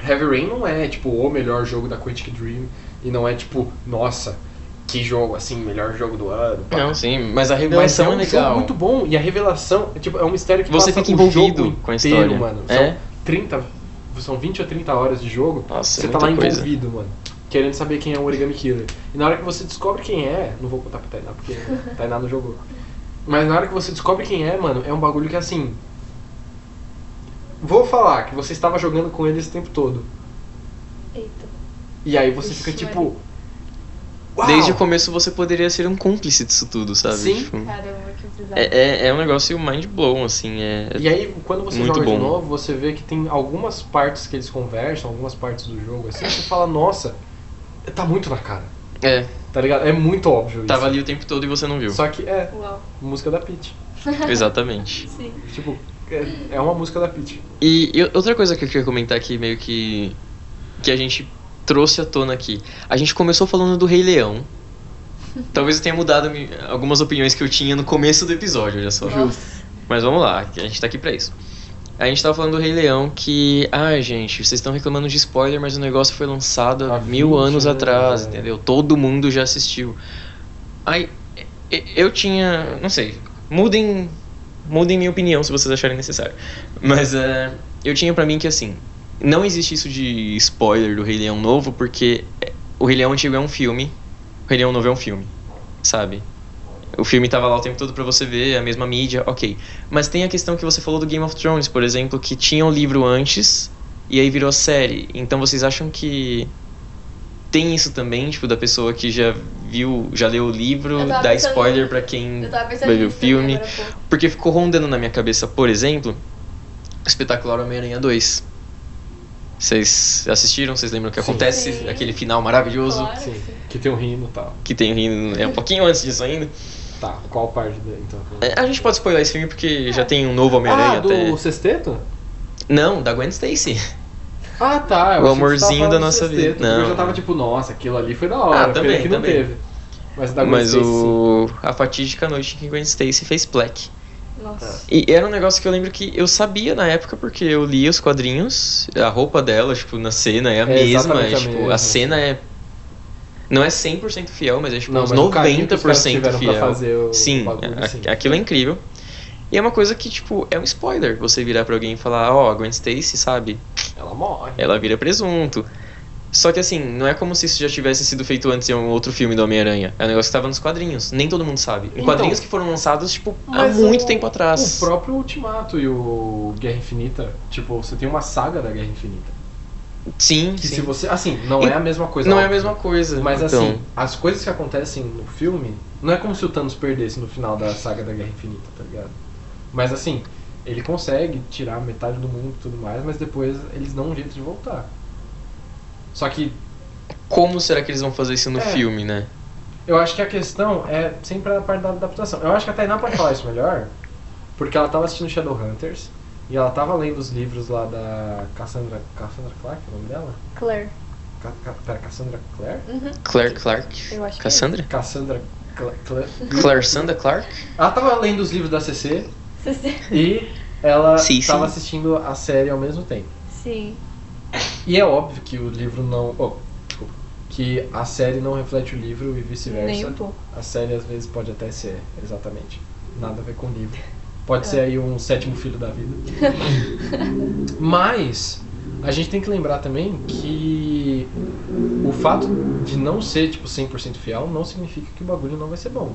Heavy Rain não é, tipo, o melhor jogo da Quantic Dream, e não é, tipo, nossa, que jogo, assim, melhor jogo do ano. pá. Não, sim, mas a revelação é é, um legal. jogo muito bom, e a revelação, é, tipo, é um mistério que Você passa fica o envolvido jogo com a inteiro, história. mano. É. São 30, são 20 ou 30 horas de jogo, Nossa, você tá muita lá coisa. envolvido, mano. Querendo saber quem é o Origami Killer. E na hora que você descobre quem é, não vou contar pra Tainá, porque Tainá não jogou. Mas na hora que você descobre quem é, mano, é um bagulho que assim. Vou falar que você estava jogando com ele esse tempo todo. Eita. E aí você Ixi, fica tipo. Uau! desde o começo você poderia ser um cúmplice disso tudo, sabe? Sim. Tipo, Caramba, que bizarro. é, é, é um negócio mind blown, assim. É, E aí, quando você joga de bom. novo, você vê que tem algumas partes que eles conversam, algumas partes do jogo, assim, você fala, nossa, tá muito na cara. é, Tá ligado? É muito óbvio tava isso. ali o tempo todo e você não viu. Só que é Uau. música da Peach. Exatamente. Sim. Tipo, é, é uma música da Peach. E, e outra coisa que eu queria comentar aqui, meio que. que a gente trouxe à tona aqui. A gente começou falando do Rei Leão. Talvez eu tenha mudado algumas opiniões que eu tinha no começo do episódio, olha só. Nossa. Mas vamos lá, a gente tá aqui pra isso. A gente tava falando do Rei Leão que. Ai, gente, vocês estão reclamando de spoiler, mas o negócio foi lançado há mil 20 anos anos, atrás, é. entendeu? Todo mundo já assistiu. Aí, eu tinha. Não sei. Mudem. Mudem minha opinião se vocês acharem necessário. Mas é, eu tinha pra mim que assim. Não existe isso de spoiler do Rei Leão novo, porque o Rei Leão antigo é um filme, o Rei Leão novo é um filme, sabe? O filme tava lá o tempo todo pra você ver, a mesma mídia, ok. Mas tem a questão que você falou do Game of Thrones, por exemplo, que tinha o livro antes e aí virou série. Então vocês acham que tem isso também, tipo, da pessoa que já viu, já leu o livro, dá spoiler pra quem vai ver o filme? Porque ficou rondando na minha cabeça, por exemplo, espetacular Homem-Aranha 2. Vocês assistiram? Vocês lembram o que Sim. acontece? Sim. Aquele final maravilhoso Claro. Sim. Que tem um rino e tal. que tem rindo, é um pouquinho antes disso ainda. Tá, qual parte dele, então? É, A gente pode spoiler esse filme porque já tem um novo Homem-Aranha ah, do até. sexteto? Não, da Gwen Stacy. Ah, tá. eu O amorzinho da nossa sexteto, vida. porque Eu Não. já tava tipo, nossa, aquilo ali foi da hora. Ah, também, que não também. teve. Mas da Gwen Mas Stacy, o. A fatídica noite em que Gwen Stacy fez Black. Nossa. E era um negócio que eu lembro que eu sabia na época, porque eu lia os quadrinhos, a roupa dela, tipo, na cena é a É mesma, é, a tipo, mesma. a cena é. Não é 100% fiel, mas é tipo Não, uns mas o carinho que os caras 90% tiveram fiel. sim, bagulho, a- sim. aquilo é incrível. E é uma coisa que, tipo, é um spoiler você virar pra alguém e falar, ó, a Gwen Stacy, sabe? Ela morre. Ela vira presunto. Só que assim, não é como se isso já tivesse sido feito antes em um outro filme do Homem-Aranha. É um negócio que tava nos quadrinhos. Nem todo mundo sabe. Então, quadrinhos que foram lançados, tipo, há muito o- tempo atrás. O próprio Ultimato e o Guerra Infinita, tipo, você tem uma saga da Guerra Infinita. Sim, Que sim. se você. Assim, não é a mesma coisa. Não é a óbvio. mesma coisa. Mas então, assim, as coisas que acontecem no filme, não é como se o Thanos perdesse no final da saga da Guerra Infinita, tá ligado? Mas assim, ele consegue tirar metade do mundo e tudo mais, mas depois eles dão um jeito de voltar. Só que como será que eles vão fazer isso no É. filme, né? eu acho que a questão é sempre a parte da adaptação. Eu acho que a Tainá pode falar isso melhor, porque ela tava assistindo Shadowhunters e ela tava lendo os livros lá da Cassandra. Cassandra Clark, é o nome dela? Claire. Ca, ca, pera, Cassandra Clare? Uhum. Claire Clark? Eu acho que é. Cassandra? Cassandra Cla Clare. Claire Sanda Clark? Ela tava lendo os livros da CC Sim. E ela Sim, estava sim. assistindo a série ao mesmo tempo. Sim. E é óbvio que o livro não. Oh, desculpa. Que a série não reflete o livro e Nem vice-versa. um pouco. A série às vezes pode até ser, exatamente. Nada a ver com o livro. Pode É. ser aí um sétimo filho da vida. Mas a gente tem que lembrar também que o fato de não ser tipo 100% fiel não significa que o bagulho não vai ser bom.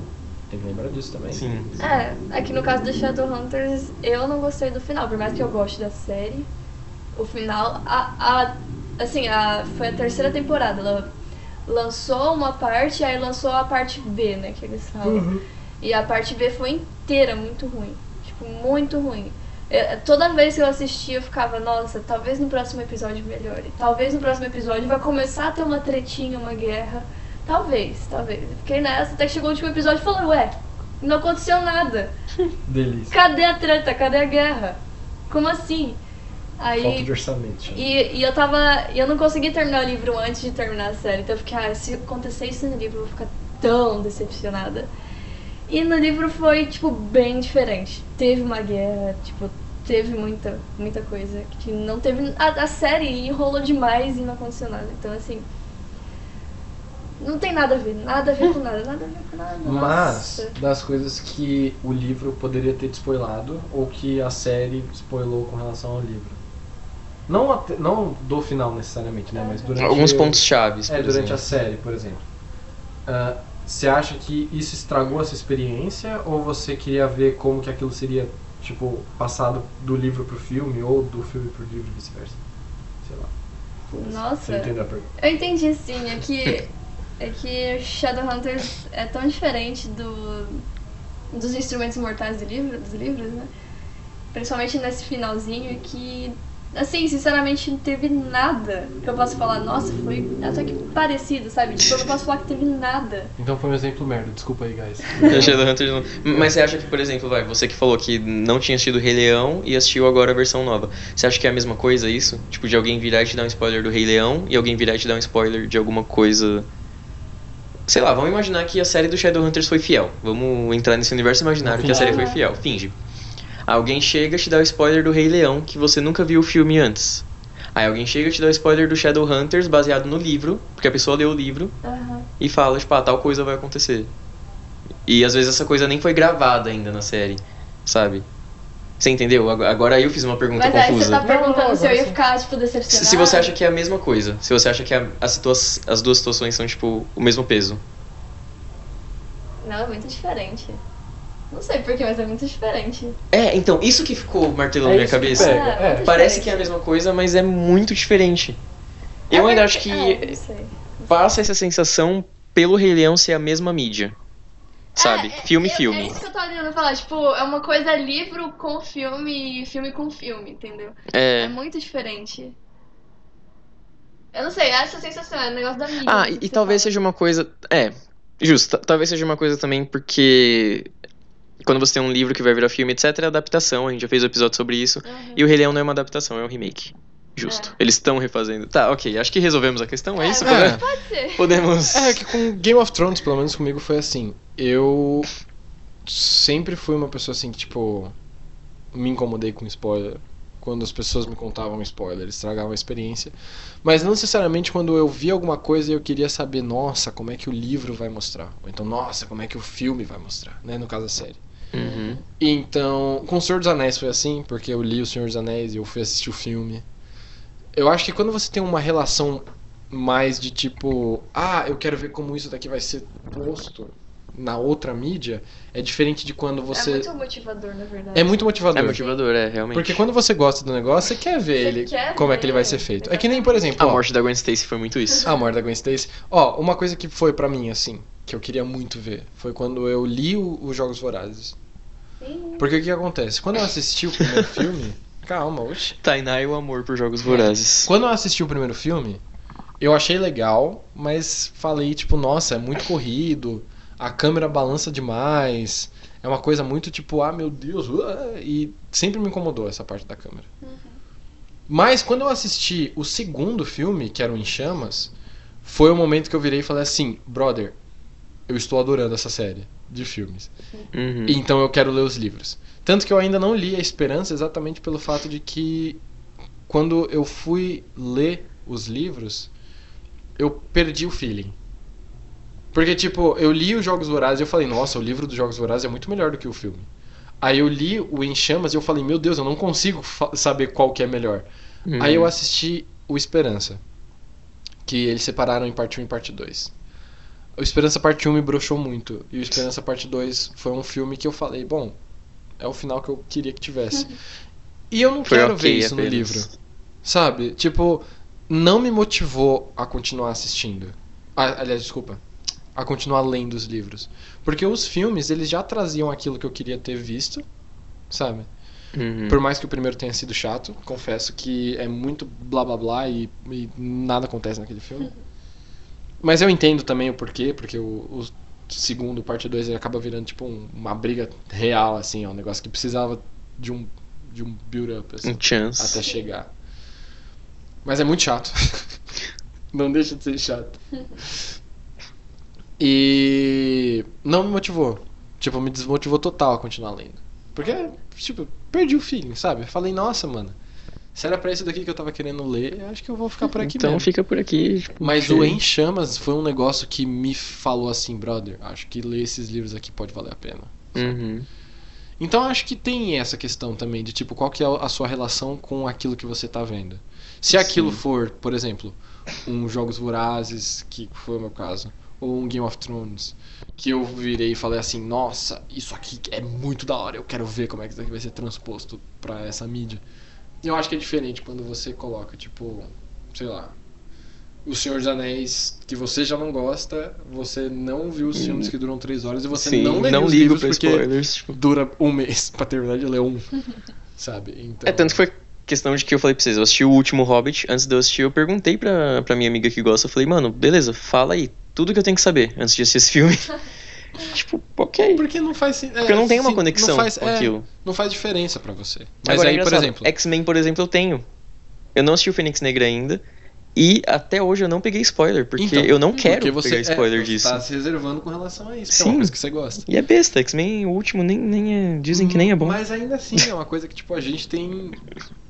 Tem que lembrar disso também. Sim. É, aqui no caso do Shadowhunters, eu não gostei do final, por mais que eu goste da série. O final, a, a, assim, a, foi a terceira temporada. Ela lançou uma parte, aí lançou a parte B, né, que eles falam. Uhum. E a parte B foi inteira muito ruim. Tipo, muito ruim. Eu- toda vez que eu assistia, eu ficava, nossa, talvez no próximo episódio melhore. Talvez no próximo episódio vai começar a ter uma tretinha, uma guerra. Talvez, talvez. Eu Fiquei nessa, até que chegou o último episódio e falei, ué, não aconteceu nada. Delícia. Cadê a treta? Cadê a guerra? Como assim? Falta de Aí. orçamento. chama. E, e eu tava. Eu não consegui terminar o livro antes de terminar a série. Então eu fiquei, ah, se acontecer isso no livro, eu vou ficar tão decepcionada. E no livro foi, tipo, bem diferente. Teve uma guerra, tipo, teve muita, muita coisa que não teve. A, a série enrolou demais e não aconteceu nada. Então, assim. Não tem nada a ver, nada a ver com nada, nada a ver com nada. Mas, Nossa. das coisas que o livro poderia ter te spoilado, ou que a série spoilou com relação ao livro. Não, até- não do final necessariamente, né? Mas durante. Alguns pontos chaves. É, durante a exemplo. série, por exemplo. Ah, Você acha que isso estragou essa experiência? Ou você queria ver como que aquilo seria, tipo, passado do livro pro filme, ou do filme pro livro e vice-versa? Sei lá. Você Nossa. entendeu a pergunta? Eu entendi sim, é que é que Shadowhunters é tão diferente do, dos instrumentos mortais do livro, dos livros, né? Principalmente nesse finalzinho que Assim, sinceramente, não teve nada que eu possa falar, nossa, foi até que parecido, sabe? Tipo, eu não posso falar que teve nada. Então foi um exemplo merda, desculpa aí, guys. Mas você acha que, por exemplo, vai, você que falou que não tinha assistido Rei Leão e assistiu agora a versão nova. Você acha que é a mesma coisa isso? Tipo, de alguém virar e te dar um spoiler do Rei Leão e alguém virar e te dar um spoiler de alguma coisa. Sei lá, vamos imaginar que a série do Shadowhunters foi fiel. Vamos entrar nesse universo imaginário que a série foi fiel. Finge. Alguém chega e te dá o spoiler do Rei Leão que você nunca viu o filme antes. Aí alguém chega e te dá o spoiler do Shadowhunters baseado no livro, porque a pessoa leu o livro Aham. e fala, tipo, ah, tal coisa vai acontecer. E às vezes essa coisa nem foi gravada ainda na série, sabe? Você entendeu? Ag- Agora eu fiz uma pergunta Mas aí você confusa. tá perguntando Não, se eu ia ficar, tipo, Se, decepcionada. se você acha que é a mesma coisa, se você acha que a, a situa as duas situações são, tipo, o mesmo peso. Não, é muito diferente. Não sei porquê, mas é muito diferente. É, então, isso que ficou martelando na minha que cabeça. pega, É, é. Parece que é a mesma coisa, mas é muito diferente. Eu É ainda porque- acho que é, não sei. passa essa sensação pelo Rei Leão ser a mesma mídia. Sabe? É, é, filme, é- É filme. isso que eu tô tentando falar. Tipo, é uma coisa livro com filme e filme com filme, entendeu? É É. muito diferente. Eu não sei, essa sensação é o negócio da mídia. Ah, que e, talvez fala. seja uma coisa. É, justo. ta- Talvez seja uma coisa também porque. Quando você tem um livro que vai virar filme, etc., é adaptação. A gente já fez um episódio sobre isso. Uhum. E o Rei Leão não é uma adaptação, é um remake. Justo. É. Eles estão refazendo. Tá, ok. Acho que resolvemos a questão, é, É, isso? mas- Pode- Pode ser. Podemos. É que com Game of Thrones, pelo menos comigo, foi assim. Eu sempre fui uma pessoa assim que, tipo, me incomodei com spoiler. Quando as pessoas me contavam spoiler, estragavam a experiência. Mas não necessariamente quando eu via alguma coisa e eu queria saber, nossa, como é que o livro vai mostrar. Ou então, nossa, como é que o filme vai mostrar, né? No caso, a série. Uhum. Então, com o Senhor dos Anéis foi assim, porque eu li o Senhor dos Anéis e eu fui assistir o filme. Eu acho que quando você tem uma relação mais de tipo, ah, eu quero ver como isso daqui vai ser posto na outra mídia, é diferente de quando É você. muito motivador, na verdade. É muito motivador. É motivador, é, realmente. Porque quando você gosta do negócio, você quer ver Você ele, quer como é que ele vai ver, ser feito. É que nem, por exemplo, A ó, morte da Gwen Stacy foi muito isso. a morte da Gwen Stacy. Ó, uma coisa que foi pra mim, assim, que eu queria muito ver, foi quando eu li os Jogos Vorazes. Sim. Porque o que acontece? Quando eu assisti o primeiro filme. Calma, oxe. Tainá e o amor por jogos vorazes. Quando eu assisti o primeiro filme, eu achei legal, mas falei, tipo, nossa, é muito corrido, a câmera balança demais, é uma coisa muito tipo, ah, meu Deus, uah, e sempre me incomodou essa parte da câmera. Mas quando eu assisti o segundo filme, que era o Em Chamas, foi o momento que eu virei e falei assim, brother, eu estou adorando essa série de filmes. Uhum. Então eu quero ler os livros. Tanto que eu ainda não li A Esperança exatamente pelo fato de que quando eu fui ler os livros, eu perdi o feeling. Porque, tipo, eu li os Jogos Vorazes e eu falei, nossa, o livro dos Jogos Vorazes é muito melhor do que o filme. Aí eu li o Em Chamas e eu falei, meu Deus, eu não consigo saber qual que é melhor. Uhum. Aí eu assisti o Esperança, que eles separaram em parte 1 e parte 2. O Esperança parte 1 me broxou muito, e o Esperança parte 2 foi um filme que eu falei, bom, é o final que eu queria que tivesse. E eu não Foi quero ok ver isso no apenas. livro. Sabe? Tipo, não me motivou a continuar assistindo. Ah, aliás, desculpa. A continuar lendo os livros. Porque os filmes, eles já traziam aquilo que eu queria ter visto, sabe? Uhum. Por mais que o primeiro tenha sido chato, confesso que é muito blá blá blá e, e nada acontece naquele filme. Mas eu entendo também o porquê, porque o, o segundo, parte 2, ele acaba virando tipo um- uma briga real, assim, ó, um negócio que precisava de um, de um build-up, assim, Um chance. até chegar. Mas é muito chato. não deixa de ser chato. E não me motivou. Tipo, me desmotivou total a continuar lendo. Porque, tipo, perdi o feeling, sabe? Falei, nossa, mano. Se era pra isso daqui que eu tava querendo ler, acho que eu vou ficar por aqui então mesmo. fica por aqui. tipo, Mas ok. o Em Chamas foi um negócio que me falou assim, brother, acho que ler esses livros aqui pode valer a pena. Uhum. Então acho que tem essa questão também de tipo, qual que é a sua relação com aquilo que você tá vendo. Se aquilo Sim. for, por exemplo, um Jogos Vorazes, que foi o meu caso, ou um Game of Thrones, que eu virei e falei assim, nossa, isso aqui é muito da hora, eu quero ver como é que isso aqui vai ser transposto pra essa mídia. Eu acho que é diferente quando você coloca, tipo, sei lá, O Senhor dos Anéis, que você já não gosta, você não viu os filmes que duram três horas e você Sim, não leu não os ligo livros porque spoilers. Tipo. dura um mês pra terminar de ler um. sabe? Então... É, tanto que foi questão de que eu falei pra vocês, eu assisti o último Hobbit, antes de eu assistir, eu perguntei pra, pra minha amiga que gosta, eu falei, mano, beleza, fala aí, tudo que eu tenho que saber antes de assistir esse filme. tipo, ok. Porque não faz é, Porque eu não tenho uma sim, conexão não faz, com é, aquilo. Não faz diferença pra você. Mas Agora, é aí, por engraçado, exemplo. X-Men, por exemplo, eu tenho. Eu não assisti o Fênix Negra ainda. E até hoje eu não peguei spoiler, porque Então, eu não quero porque você pegar spoiler é, disso. Você tá se reservando com relação a isso, que é Sim. uma coisa que você gosta. E é besta, X-Men, o último, nem, nem é. Dizem que nem é bom. Mas ainda assim é uma coisa que, tipo, a gente tem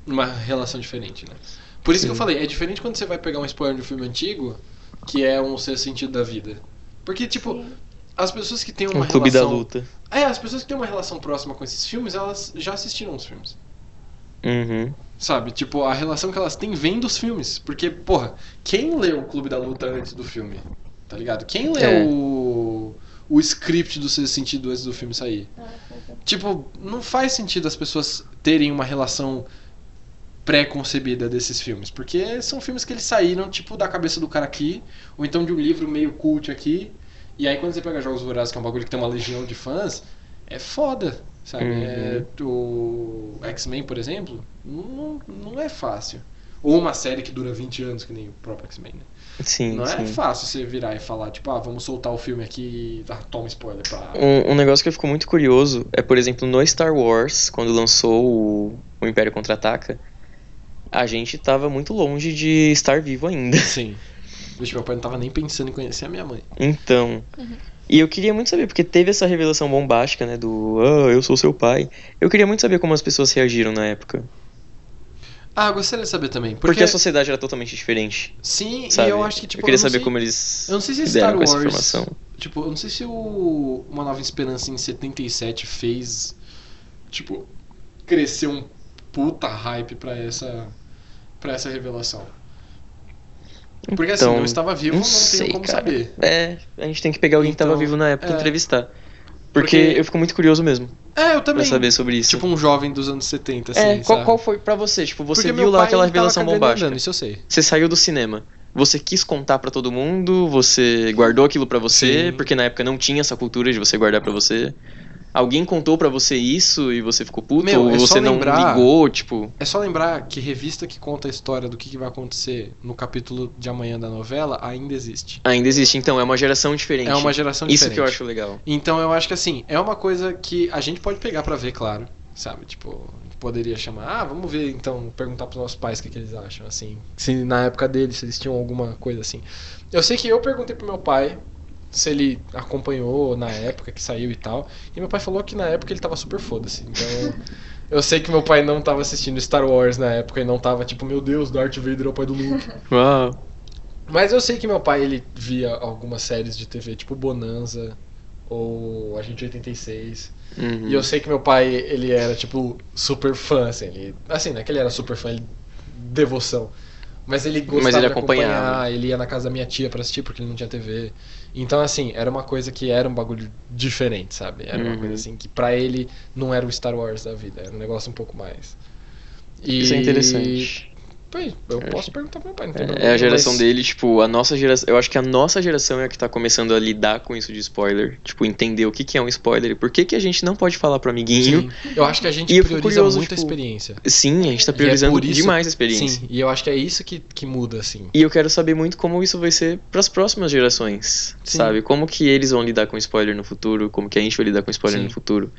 uma relação diferente, né? Por isso que eu Sim. falei, é diferente quando você vai pegar um spoiler de um filme antigo, que é um ser sentido da vida. Porque, tipo, Sim. as pessoas que têm uma Um clube da relação. luta. É, as pessoas que têm uma relação próxima com esses filmes, elas já assistiram os filmes. Uhum. Sabe? Tipo, a relação que elas têm vem dos filmes. Porque, porra, quem leu o Clube da Luta antes do filme? Tá ligado? Quem leu É. o, o script do Sexto Sentido antes do filme sair? Tipo, não faz sentido as pessoas terem uma relação pré-concebida desses filmes. Porque são filmes que eles saíram, tipo, da cabeça do cara aqui, ou então de um livro meio cult aqui. E aí quando você pega Jogos Vorazes, que é um bagulho que tem uma legião de fãs, é foda, sabe? Uhum. É, o X-Men, por exemplo, não, não é fácil. Ou uma série que dura 20 anos, que nem o próprio X-Men, né? Sim, Não sim. é fácil você virar e falar, tipo, ah, vamos soltar o filme aqui e ah, toma spoiler pra... Um, um negócio que eu fico muito curioso é, por exemplo, no Star Wars, quando lançou o, o Império Contra-Ataca, a gente tava muito longe de estar vivo ainda. Sim. Vixe, meu pai não tava nem pensando em conhecer a minha mãe. Então. E eu queria muito saber, porque teve essa revelação bombástica, né? Do Ah, eu sou seu pai. Eu queria muito saber como as pessoas reagiram na época. Ah, eu gostaria de saber também. Porque, Porque, a sociedade era totalmente diferente. Sim, Sabe? e eu acho que, tipo, eu queria não saber sei- como eles Eu não sei se lidaram Star Wars. informação. Tipo, eu não sei se o Uma Nova Esperança em 77 fez. Tipo, crescer um puta hype pra essa. Pra essa revelação. Porque assim, Então, não estava vivo, não não, sei, como cara. saber. É, a gente tem que pegar alguém que tava Então, vivo na época e é. entrevistar. Porque, Porque- eu fico muito curioso mesmo É, eu pra também. saber sobre isso. Tipo um jovem dos anos 70, assim. é, qual, qual foi pra você? Tipo, você Porque viu lá aquela revelação bombástica. isso eu sei. Você saiu do cinema. Você quis contar pra todo mundo? Você guardou aquilo pra você? Sim. Porque na época não tinha essa cultura de você guardar pra você? Alguém contou pra você isso e você ficou puto? Meu, ou é você não lembrar- ligou? Tipo, É só lembrar que revista que conta a história do que, que vai acontecer no capítulo de amanhã da novela ainda existe. ainda existe. Então, é uma geração diferente. É uma geração Isso diferente. que eu acho legal. Então eu acho que assim, é uma coisa que a gente pode pegar pra ver, claro. Sabe? Tipo, poderia chamar, ah, vamos ver então, perguntar pros nossos pais o que, que eles acham, assim. Se na época deles, se eles tinham alguma coisa assim. Eu sei que eu perguntei pro meu pai se ele acompanhou na época que saiu e tal. E meu pai falou que na época ele tava super foda-se. Então. Eu sei que meu pai não tava assistindo Star Wars na época e não tava tipo, meu Deus, Darth Vader é o pai do Luke. Uau. Mas eu sei que meu pai ele via algumas séries de TV, tipo Bonanza ou Agente 86. Uhum. E eu sei que meu pai, ele era tipo super fã, assim, ele, assim, não é que ele era super fã, ele devoção. Mas ele gostava Mas ele acompanhava. acompanhar, ele ia na casa da minha tia pra assistir porque ele não tinha TV. Então assim, era uma coisa que era um bagulho diferente, sabe? Era uma Uhum. coisa assim que pra ele não era o Star Wars da vida, era um negócio um pouco mais. E... Isso é interessante. Eu posso perguntar pro meu pai, não tem É, problema. é a geração mas- dele, tipo, a nossa geração. Eu acho que a nossa geração é a que tá começando a lidar com isso de spoiler. Tipo, entender o que, que é um spoiler e por que, que a gente não pode falar pro amiguinho. Sim. Eu acho que a gente E prioriza curioso, muito a tipo, experiência. Sim, a gente tá é priorizando por isso- demais a experiência. Sim, e eu acho que é isso que, que muda, assim. E eu quero saber muito como isso vai ser pras próximas gerações, Sim. sabe? Como que eles vão lidar com spoiler no futuro, como que a gente vai lidar com spoiler Sim. no futuro.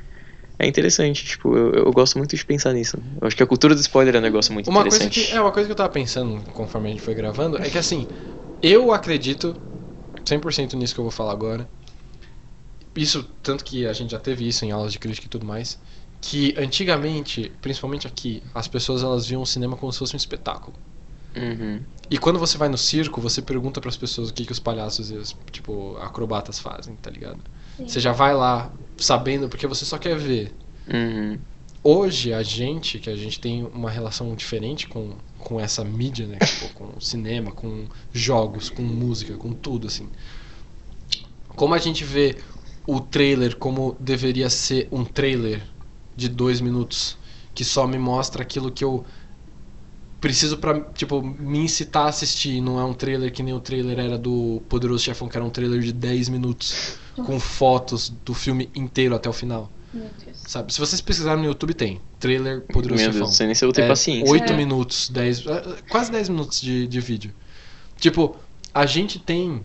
É interessante, tipo, eu, eu gosto muito de pensar nisso. Eu acho que a cultura do spoiler é um negócio muito Uma coisa interessante. que é uma coisa que eu tava pensando conforme a gente foi gravando é que assim, eu acredito 100% nisso que eu vou falar agora. Isso tanto que a gente já teve isso em aulas de crítica e tudo mais, que antigamente, principalmente aqui, as pessoas elas viam o cinema como se fosse um espetáculo. Uhum. E quando você vai no circo, você pergunta pras pessoas o que, que os palhaços e os, tipo, acrobatas fazem, tá ligado? Você já vai lá sabendo porque você só quer ver. Uhum. Hoje, a gente, que a gente tem uma relação diferente com, com essa mídia, né? Tipo, com cinema, com jogos, com música, com tudo, assim. Como a gente vê o trailer como deveria ser um trailer de dois minutos, que só me mostra aquilo que eu preciso pra, tipo, me incitar a assistir. Não é um trailer que nem o trailer era do Poderoso Chefão, que era um trailer de 10 minutos com fotos do filme inteiro até o final. Sabe? Se vocês pesquisarem no YouTube, tem trailer Poderoso Meu Chefão. Deus, sei nem se eu vou ter É, paciência. 8 É. minutos, 10. é, Quase 10 minutos de, de vídeo. Tipo, a gente tem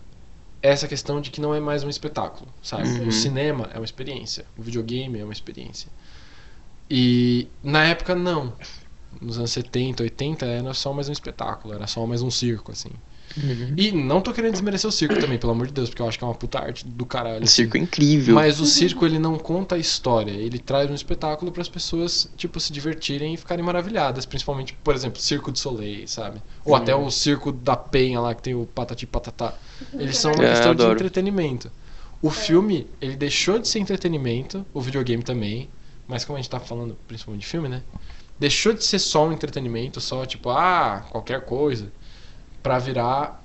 essa questão de que não é mais um espetáculo, sabe? Uhum. O cinema é uma experiência, o videogame é uma experiência. E na época, não. Nos anos 70, 80, era só mais um espetáculo, era só mais um circo, assim. Uhum. E não tô querendo desmerecer o circo também, pelo amor de Deus, porque eu acho que é uma puta arte do caralho. Um assim. circo incrível. Mas o circo ele não conta a história, ele traz um espetáculo para as pessoas tipo se divertirem e ficarem maravilhadas, principalmente, por exemplo, Circo de Soleil, sabe? Ou Sim. até o Circo da Penha lá que tem o Patati Patatá. Eles são uma É, questão de entretenimento. O filme, ele deixou de ser entretenimento, o videogame também, mas como a gente tá falando principalmente de filme, né? Deixou de ser só um entretenimento, só tipo, ah, qualquer coisa, pra virar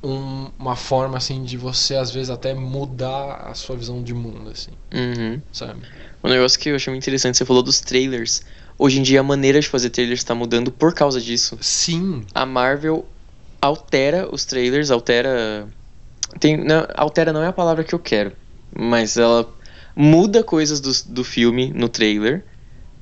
um- uma forma assim de você às vezes até mudar a sua visão de mundo, assim, Uhum. sabe? Um negócio que eu achei muito interessante, você falou dos trailers. Hoje em dia a maneira de fazer trailers está mudando por causa disso. Sim, A Marvel altera os trailers, altera. Tem, não, altera não é a palavra que eu quero, mas ela muda coisas do, do filme no trailer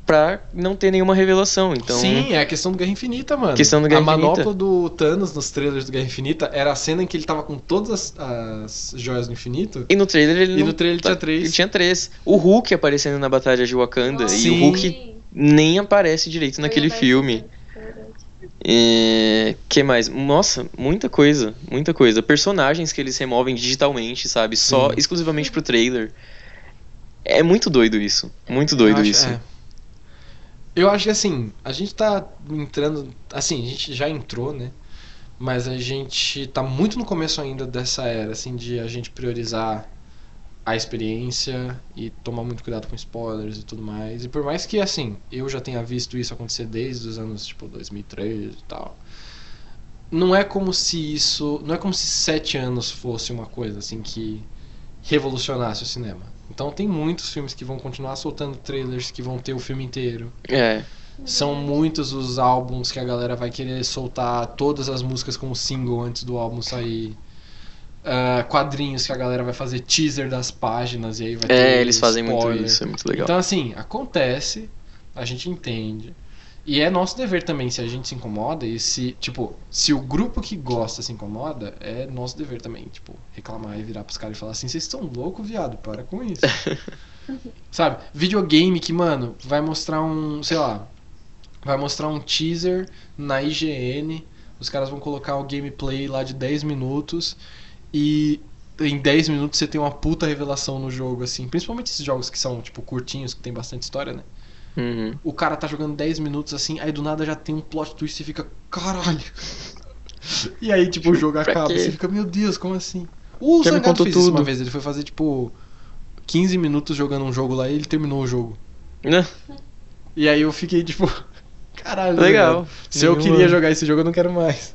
pra não ter nenhuma revelação. Então, sim, é a questão do Guerra Infinita, mano. Questão do Guerra a manopla Infinita. do Thanos nos trailers do Guerra Infinita era a cena em que ele tava com todas as, as joias do infinito. E no trailer ele E não- no trailer tinha três. Ele tinha três. O Hulk aparecendo na Batalha de Wakanda. E Sim. o Hulk nem aparece direito naquele filme. É, que mais? Nossa, muita coisa, muita coisa. Personagens que eles removem digitalmente, sabe? Só Sim. exclusivamente pro trailer. É muito doido isso. Muito doido acho- isso. é. Eu acho que assim, a gente tá entrando. Assim, a gente já entrou, né? Mas a gente tá muito no começo ainda dessa era, assim, de a gente priorizar a experiência e tomar muito cuidado com spoilers e tudo mais. E por mais que, assim, eu já tenha visto isso acontecer desde os anos, tipo, 2013 e tal. Não é como se isso. Não é como se sete anos fosse uma coisa, assim, que revolucionasse o cinema. Então tem muitos filmes que vão continuar soltando trailers que vão ter o filme inteiro. É. São muitos os álbuns que a galera vai querer soltar todas as músicas como single antes do álbum sair. Ah, quadrinhos que a galera vai fazer teaser das páginas e aí vai ter É, eles fazem muito spoiler. isso, é muito legal. Então assim, acontece, a gente entende. E é nosso dever também, se a gente se incomoda e se, tipo, se o grupo que gosta se incomoda, é nosso dever também, tipo, reclamar e virar pros caras e falar assim, vocês estão loucos, viado, para com isso. Sabe? Videogame que, mano, vai mostrar um, sei lá, vai mostrar um teaser na IGN, os caras vão colocar o gameplay lá de 10 minutos e em 10 minutos você tem uma puta revelação no jogo, assim. Principalmente esses jogos que são, tipo, curtinhos, que tem bastante história, né? Uhum. O cara tá jogando 10 minutos assim, aí do nada já tem um plot twist e fica, caralho. E aí, tipo, o jogo acaba você fica, meu Deus, como assim? O me Zangado fez isso uma tudo. vez, ele foi fazer, tipo, 15 minutos jogando um jogo lá e ele terminou o jogo. Né? E aí eu fiquei, tipo, caralho. Legal. velho. Se eu queria jogar esse jogo, eu não quero mais.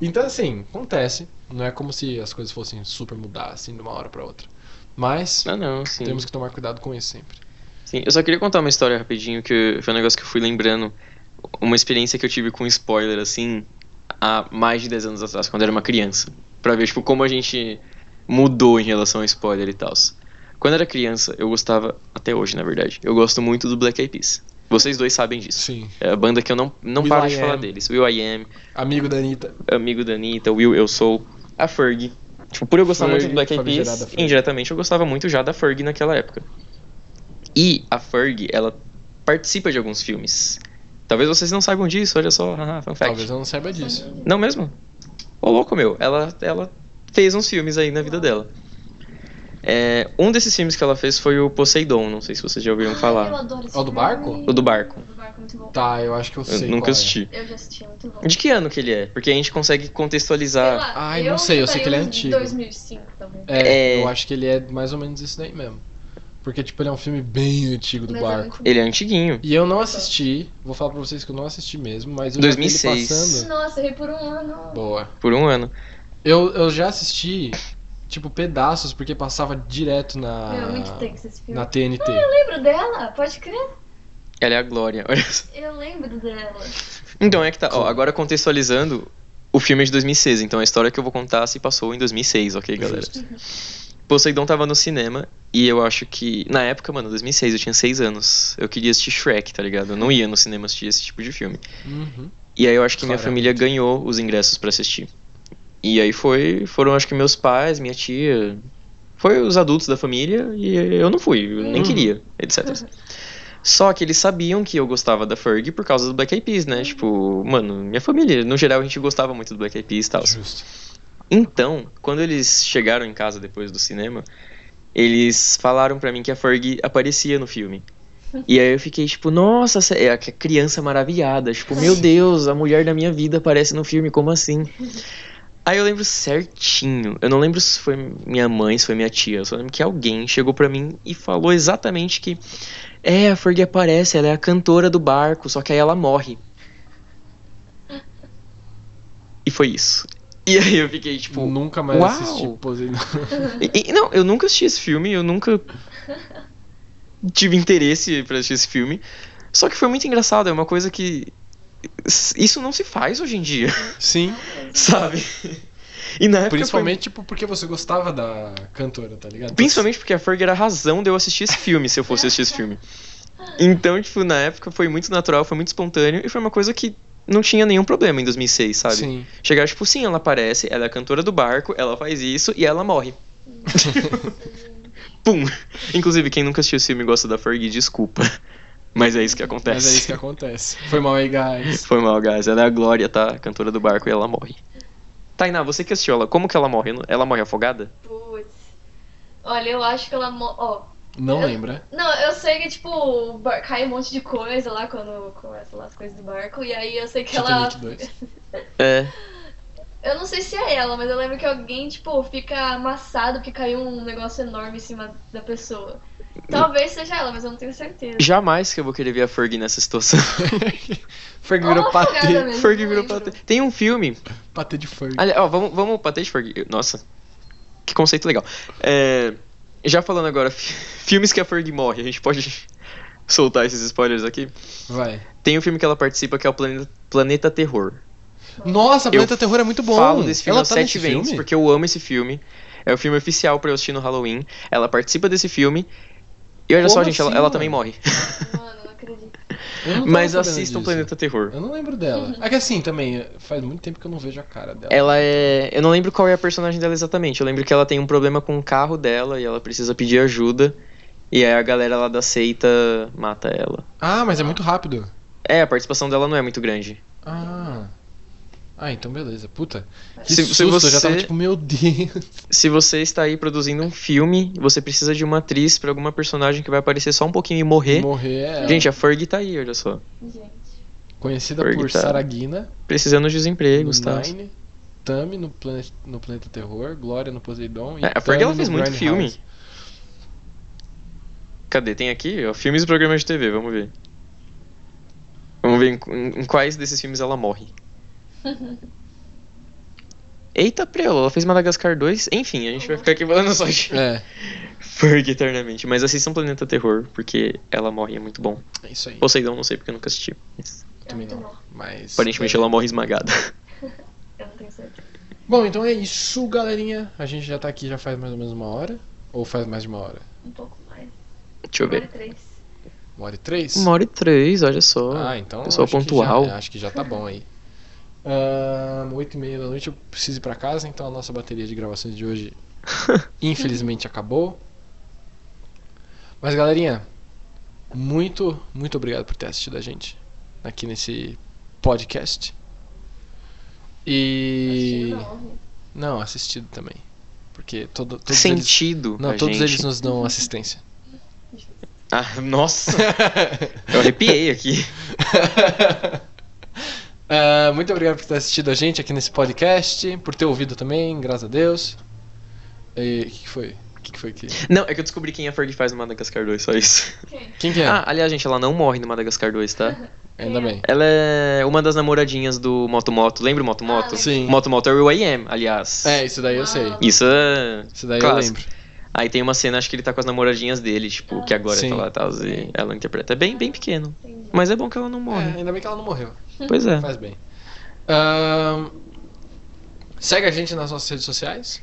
Então, assim, acontece. Não é como se as coisas fossem super mudar, assim, de uma hora pra outra. Mas Ah, não, temos que tomar cuidado com isso sempre. Sim, eu só queria contar uma história rapidinho, que foi um negócio que eu fui lembrando. Uma experiência que eu tive com spoiler, assim, há mais de 10 anos atrás, quando eu era uma criança. Pra ver, tipo, como a gente mudou em relação a spoiler e tal. Quando eu era criança, eu gostava, até hoje, na verdade, eu gosto muito do Black Eyed Peas. Vocês dois sabem disso. Sim. É a banda que eu não, não Will paro I de falar Am. deles. Will I Am, Amigo da Anitta. amigo da Anitta, Will Eu Sou, a Ferg. Tipo, por eu gostar muito Ferg, do Black Eyed Peas, indiretamente eu gostava muito já da Ferg naquela época. E a Ferg, ela participa de alguns filmes. Talvez vocês não saibam disso, olha só, haha, fun fact. Talvez eu não saiba disso. Não mesmo? Ô louco meu, ela, ela fez uns filmes aí na vida dela. É, um desses filmes que ela fez foi o Poseidon, não sei se vocês já ouviram Eu falar. adoro esse É o do filme. barco? O do barco. O do barco é muito bom. Tá, eu acho que eu Eu sei. nunca qual é. assisti. Eu já assisti, é muito bom. De que ano que ele é? Porque a gente consegue Sei contextualizar. lá, Ai, não sei, eu sei que ele é antigo. 2005 também. É, É. eu acho que ele é mais ou menos isso daí mesmo. Porque, tipo, ele é um filme bem antigo do Mas é barco. bom. Ele é antiguinho. E eu não assisti, vou falar pra vocês que eu não assisti mesmo, mas eu já vi 2006. ele passando. Nossa, errei por um ano. Boa. Por um ano. Eu, eu já assisti, tipo, pedaços, porque passava direto na. Meu, muito tenso esse filme. na TNT. Eu lembro dela, pode crer. Ela é a Glória. Olha só. Eu lembro dela. Então é que tá. Ó, agora contextualizando, o filme é de 2006, então a história que eu vou contar se passou em 2006, ok, galera? Justo. Poseidon tava no cinema e eu acho que. Na época, mano, 2006, eu tinha 6 anos. Eu queria assistir Shrek, tá ligado? Eu não ia no cinema assistir esse tipo de filme. Uhum. E aí eu acho que minha família ganhou os ingressos pra assistir. E aí foi, foram acho que meus pais, minha tia, foi os adultos da família e eu não fui, eu nem Uhum. queria, etc. Só que eles sabiam que eu gostava da Ferg por causa do Black Eyed Peas, né? Tipo, mano, minha família, no geral a gente gostava muito do Black Eyed Peas e tal. Justo. Então, quando eles chegaram em casa depois do cinema, eles falaram pra mim que a Ferg aparecia no filme. E aí eu fiquei tipo, nossa, é a criança maravilhada, tipo, meu Deus, a mulher da minha vida aparece no filme, como assim? Aí eu lembro certinho, eu não lembro se foi minha mãe, se foi minha tia, eu só lembro que alguém chegou pra mim e falou exatamente que é, a Ferg aparece, ela é a cantora do barco, só que aí ela morre. E foi isso. E aí eu fiquei tipo, Nunca mais uau! assisti Poseidon. E- e- não, eu nunca assisti esse filme, eu nunca tive interesse pra assistir esse filme. Só que foi muito engraçado, é uma coisa que. Isso não se faz hoje em dia, Sim. sabe? E na época. Principalmente, tipo, porque você gostava da cantora, tá ligado? Foi... Principalmente porque a Ferg era a razão de eu assistir esse filme, se eu fosse assistir esse filme. Então, tipo, na época foi muito natural, foi muito espontâneo e foi uma coisa que não tinha nenhum problema em 2006, sabe? Sim. Chegar, tipo, sim, ela aparece, ela é a cantora do barco, ela faz isso e ela morre. Pum! Inclusive, quem nunca assistiu esse filme e gosta da Fergie, desculpa. Mas é isso que acontece. Mas é isso que acontece. Foi mal aí, guys. Foi mal, guys. Ela é a Glória, tá? Cantora do barco e ela morre. Tainá, você que assistiu ela, como que ela morre? Ela morre afogada? Putz. Olha, eu acho que ela. mo- Ó. Não Eu- lembra? Não, eu sei que, tipo, bar- cai um monte de coisa lá quando começa lá as coisas do barco. E aí eu sei que ela. Titanic 2. É. Eu não sei se é ela, mas eu lembro que alguém, tipo, fica amassado porque caiu um negócio enorme em cima da pessoa. Talvez seja ela, mas eu não tenho certeza. Jamais que eu vou querer ver a Fergie nessa situação. Ferg Ou virou patê. não virou patê. Tem um filme. Patê de Ferg. Ali, ó, vamos, vamos patê de Fergie. Nossa. Que conceito legal. É, já falando agora, fi- filmes que a Fergie morre, a gente pode soltar esses spoilers aqui. Vai. Tem um filme que ela participa que é o Planeta, Planeta Terror. Nossa, Eu Planeta Terror é muito bom. Falo desse filme Ela há tá sete vezes, filme? porque eu amo esse filme. É o filme oficial pra eu assistir no Halloween. Ela participa desse filme. E olha Como só, gente, ela, assim, ela também morre. Mano, não acredito. Eu não tava Mas assistam disso. Planeta Terror. Eu não lembro dela. É que assim, também, faz muito tempo que eu não vejo a cara dela. Ela é. Eu não lembro qual é a personagem dela exatamente. Eu lembro que ela tem um problema com o carro dela e ela precisa pedir ajuda. E aí a galera lá da seita mata ela. Ah, mas é muito rápido. É, a participação dela não é muito grande. Ah. Ah, então beleza. Puta. Que Se- se susto, eu já tava você- tipo, meu Deus. Se você está aí produzindo um filme, você precisa de uma atriz pra alguma personagem que vai aparecer só um pouquinho e morrer. Morrer é. Gente, a Fergie tá aí, olha só. Gente. Conhecida Ferg por tá- Saragina, Precisando de no empregos, tá? Nine, Tami no Planeta, no Planeta Terror, Glória no Poseidon e É, a Ferg, ela fez muito Grindhouse. filme. Cadê? Tem aqui, ó, filmes e programas de TV, vamos ver. Vamos ver em, em- em quais desses filmes ela morre. Eita, Preula, ela fez Madagascar 2. Enfim, a gente vai ficar aqui falando só de É, Ferg eternamente. Mas assistam Planeta Terror, porque ela morre, é muito bom. é isso aí. Poseidon, não sei porque eu nunca assisti. Mas, Também É muito não. Mas. aparentemente ela morre esmagada. Eu não tenho certeza. Bom, então é isso, galerinha. A gente já tá aqui já faz mais ou menos uma hora. Ou faz mais de uma hora? Um pouco mais. Deixa eu Uma hora ver. e três. Uma hora e três? Uma hora e três, olha só. Ah, então. Pessoal acho que pontual. já- acho que já tá bom aí. Oito e meia da noite eu preciso ir pra casa, então a nossa bateria de gravações de hoje infelizmente acabou. Mas galerinha, muito, muito obrigado por ter assistido a gente aqui nesse podcast. E. Assistindo não. Não, assistido também. Porque todo, todos eles. Sentido. Não, a todos gente. eles nos dão assistência. Ah, nossa! eu arrepiei aqui. Ah, muito obrigado por ter assistido a gente aqui nesse podcast, por ter ouvido também, graças a Deus. E o que, que foi? O que, que foi que. Não, é que eu descobri quem a Ferg faz no Madagascar 2, só isso. Quem? Quem que é? Ah, aliás, gente, ela não morre no Madagascar 2, tá? Ainda bem. Ela é uma das namoradinhas do Moto Moto. Lembra o Moto Moto? lembro. Sim. Moto Moto é o I.am, aliás. É, isso daí eu sei. Ah. Isso é. Isso daí clássico. eu lembro. Aí tem uma cena, acho que ele tá com as namoradinhas dele, tipo, que agora Sim. tá lá, tal, e ela interpreta. É bem, bem pequeno. Entendi. Mas é bom que ela não É, morre. ainda bem que ela não morreu. Pois é. Faz bem. Ahn, segue a gente nas nossas redes sociais.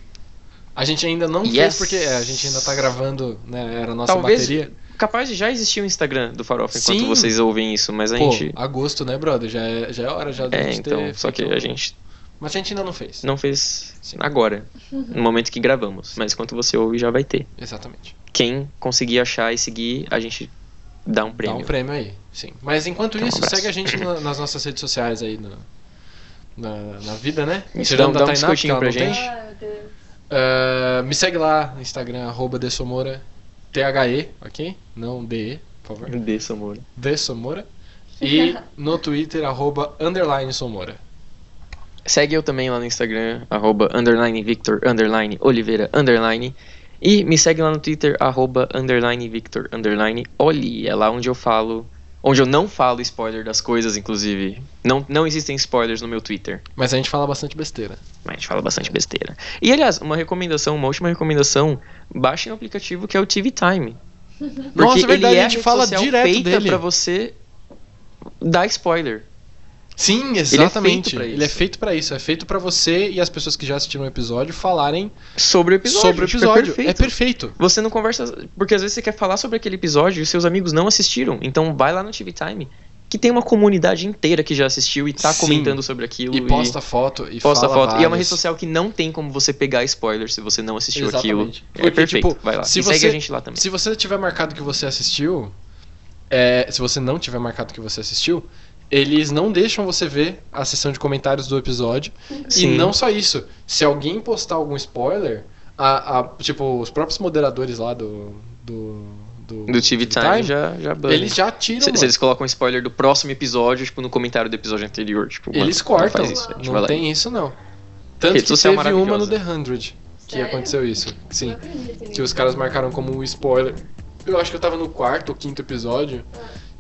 A gente ainda não fez Yes. porque é, a gente ainda tá gravando, né? Era a nossa Talvez bateria. capaz de já existir o Instagram do Farofa enquanto Sim. vocês ouvem isso, mas a Pô, gente. agosto, né, brother? Já é, já é hora já da É, gente então, só que a gente Mas a gente ainda não fez. não fez agora, no momento que gravamos. Mas enquanto você ouve, já vai ter. Exatamente. Quem conseguir achar e seguir, a gente dá um prêmio. Dá um prêmio aí, sim. Mas enquanto Então, um isso, abraço. segue a gente na- nas nossas redes sociais aí na, na, na vida, né? Isso, Tirando dá- um Tainá, porque biscoitinho pra gente. Ah, me segue lá no Instagram, arroba Dessomora, T-H-E, ok? Não D-E, por favor. Desse amor. Dessomora. E no Twitter, arroba underline Somora. Segue eu também lá no Instagram, arroba underline Victor, underline Oliveira, underline. E me segue lá no Twitter, arroba underline Victor, underline Oli. É lá onde eu falo, onde eu não falo spoiler das coisas, inclusive. Não, não existem spoilers no meu Twitter, Mas a gente fala bastante besteira. mas a gente fala bastante besteira. E aliás, uma recomendação, uma última recomendação, baixem o aplicativo que é o TV Time. Porque Nossa, é verdade, ele é a gente fala direto feita dele. pra você dar spoiler. Sim, exatamente. Ele é feito pra isso. É feito pra você e as pessoas que já assistiram o episódio falarem Sobre o episódio. sobre o tipo, episódio. É perfeito. é perfeito. Você não conversa. Porque às vezes você quer falar sobre aquele episódio e os seus amigos não assistiram. Então vai lá no TV Time, que tem uma comunidade inteira que já assistiu e tá Sim. comentando sobre aquilo. E posta foto e posta fala foto. E é uma rede social que não tem como você pegar spoiler se você não assistiu aquilo. Exatamente. É Porque, perfeito. tipo, vai lá. se e segue você- a gente lá também. Se você tiver marcado que você assistiu, é, se você não tiver marcado que você assistiu, eles não deixam você ver a sessão de comentários do episódio. Sim. E não só isso, se alguém postar algum spoiler, a, a- tipo, os próprios moderadores lá do. do, Do TV Time, já, já banha. Eles já tiram. Se, se mano. eles colocam spoiler do próximo episódio, tipo, no comentário do episódio anterior, tipo, mano, Eles não cortam. faz isso, não lá. tem isso, não. Tanto Rede que teve uma no. The 100 que Sério? aconteceu isso. Sim. Não. Que os caras marcaram como um spoiler. Eu acho que eu tava no quarto ou quinto episódio.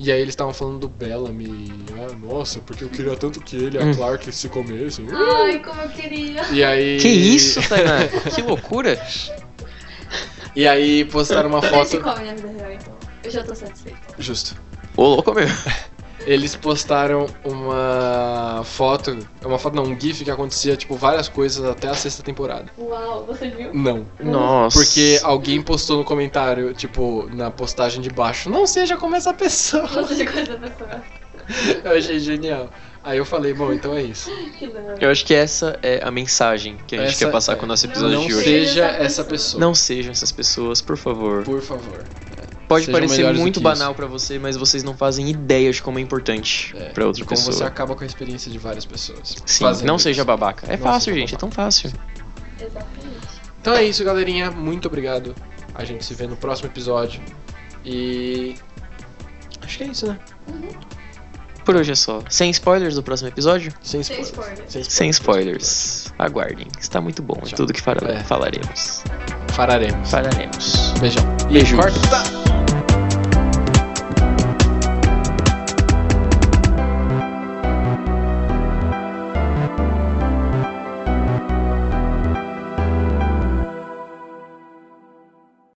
E aí eles estavam falando do Bellamy. Ah, nossa, porque eu queria tanto que ele e a Hum. Clark se comessem. Ai, como eu queria. E aí. Que isso, Tainá? que loucura. E aí postaram uma Eles se foto. comem na vida real, então. Eu já tô satisfeita. Justo. Ô, louco meu. Eles postaram uma foto. Uma foto, não, um GIF que acontecia, tipo, várias coisas até a sexta temporada. Uau, você viu? Não. Nossa. Porque alguém postou no comentário, tipo, na postagem de baixo, não seja como essa pessoa. Você já conhece a pessoa. Eu achei genial. Aí eu falei, bom, então é isso. Que legal. Eu acho que essa é a mensagem que a gente Essa quer passar é. com o nosso episódio Não de hoje. seja Essa essa pessoa. pessoa. Não sejam essas pessoas, por favor. Por favor. Pode sejam parecer muito banal pra você, mas vocês não fazem ideia de como é importante É, pra outra Como pessoa. você acaba com a experiência de várias pessoas. Sim, não isso. seja babaca. É Não fácil, gente, é babaca. tão fácil. Exatamente. Então é isso, galerinha. Muito obrigado. A gente se vê no próximo episódio. E. Acho que é isso, né? Por hoje é só. Sem spoilers do próximo episódio? Sem Sem spoilers. spoilers. Sem spoilers. Aguardem. Está muito bom. É Tchau. tudo que fala- É. falaremos. Fararemos. Falaremos. Beijão. Beijos. corta.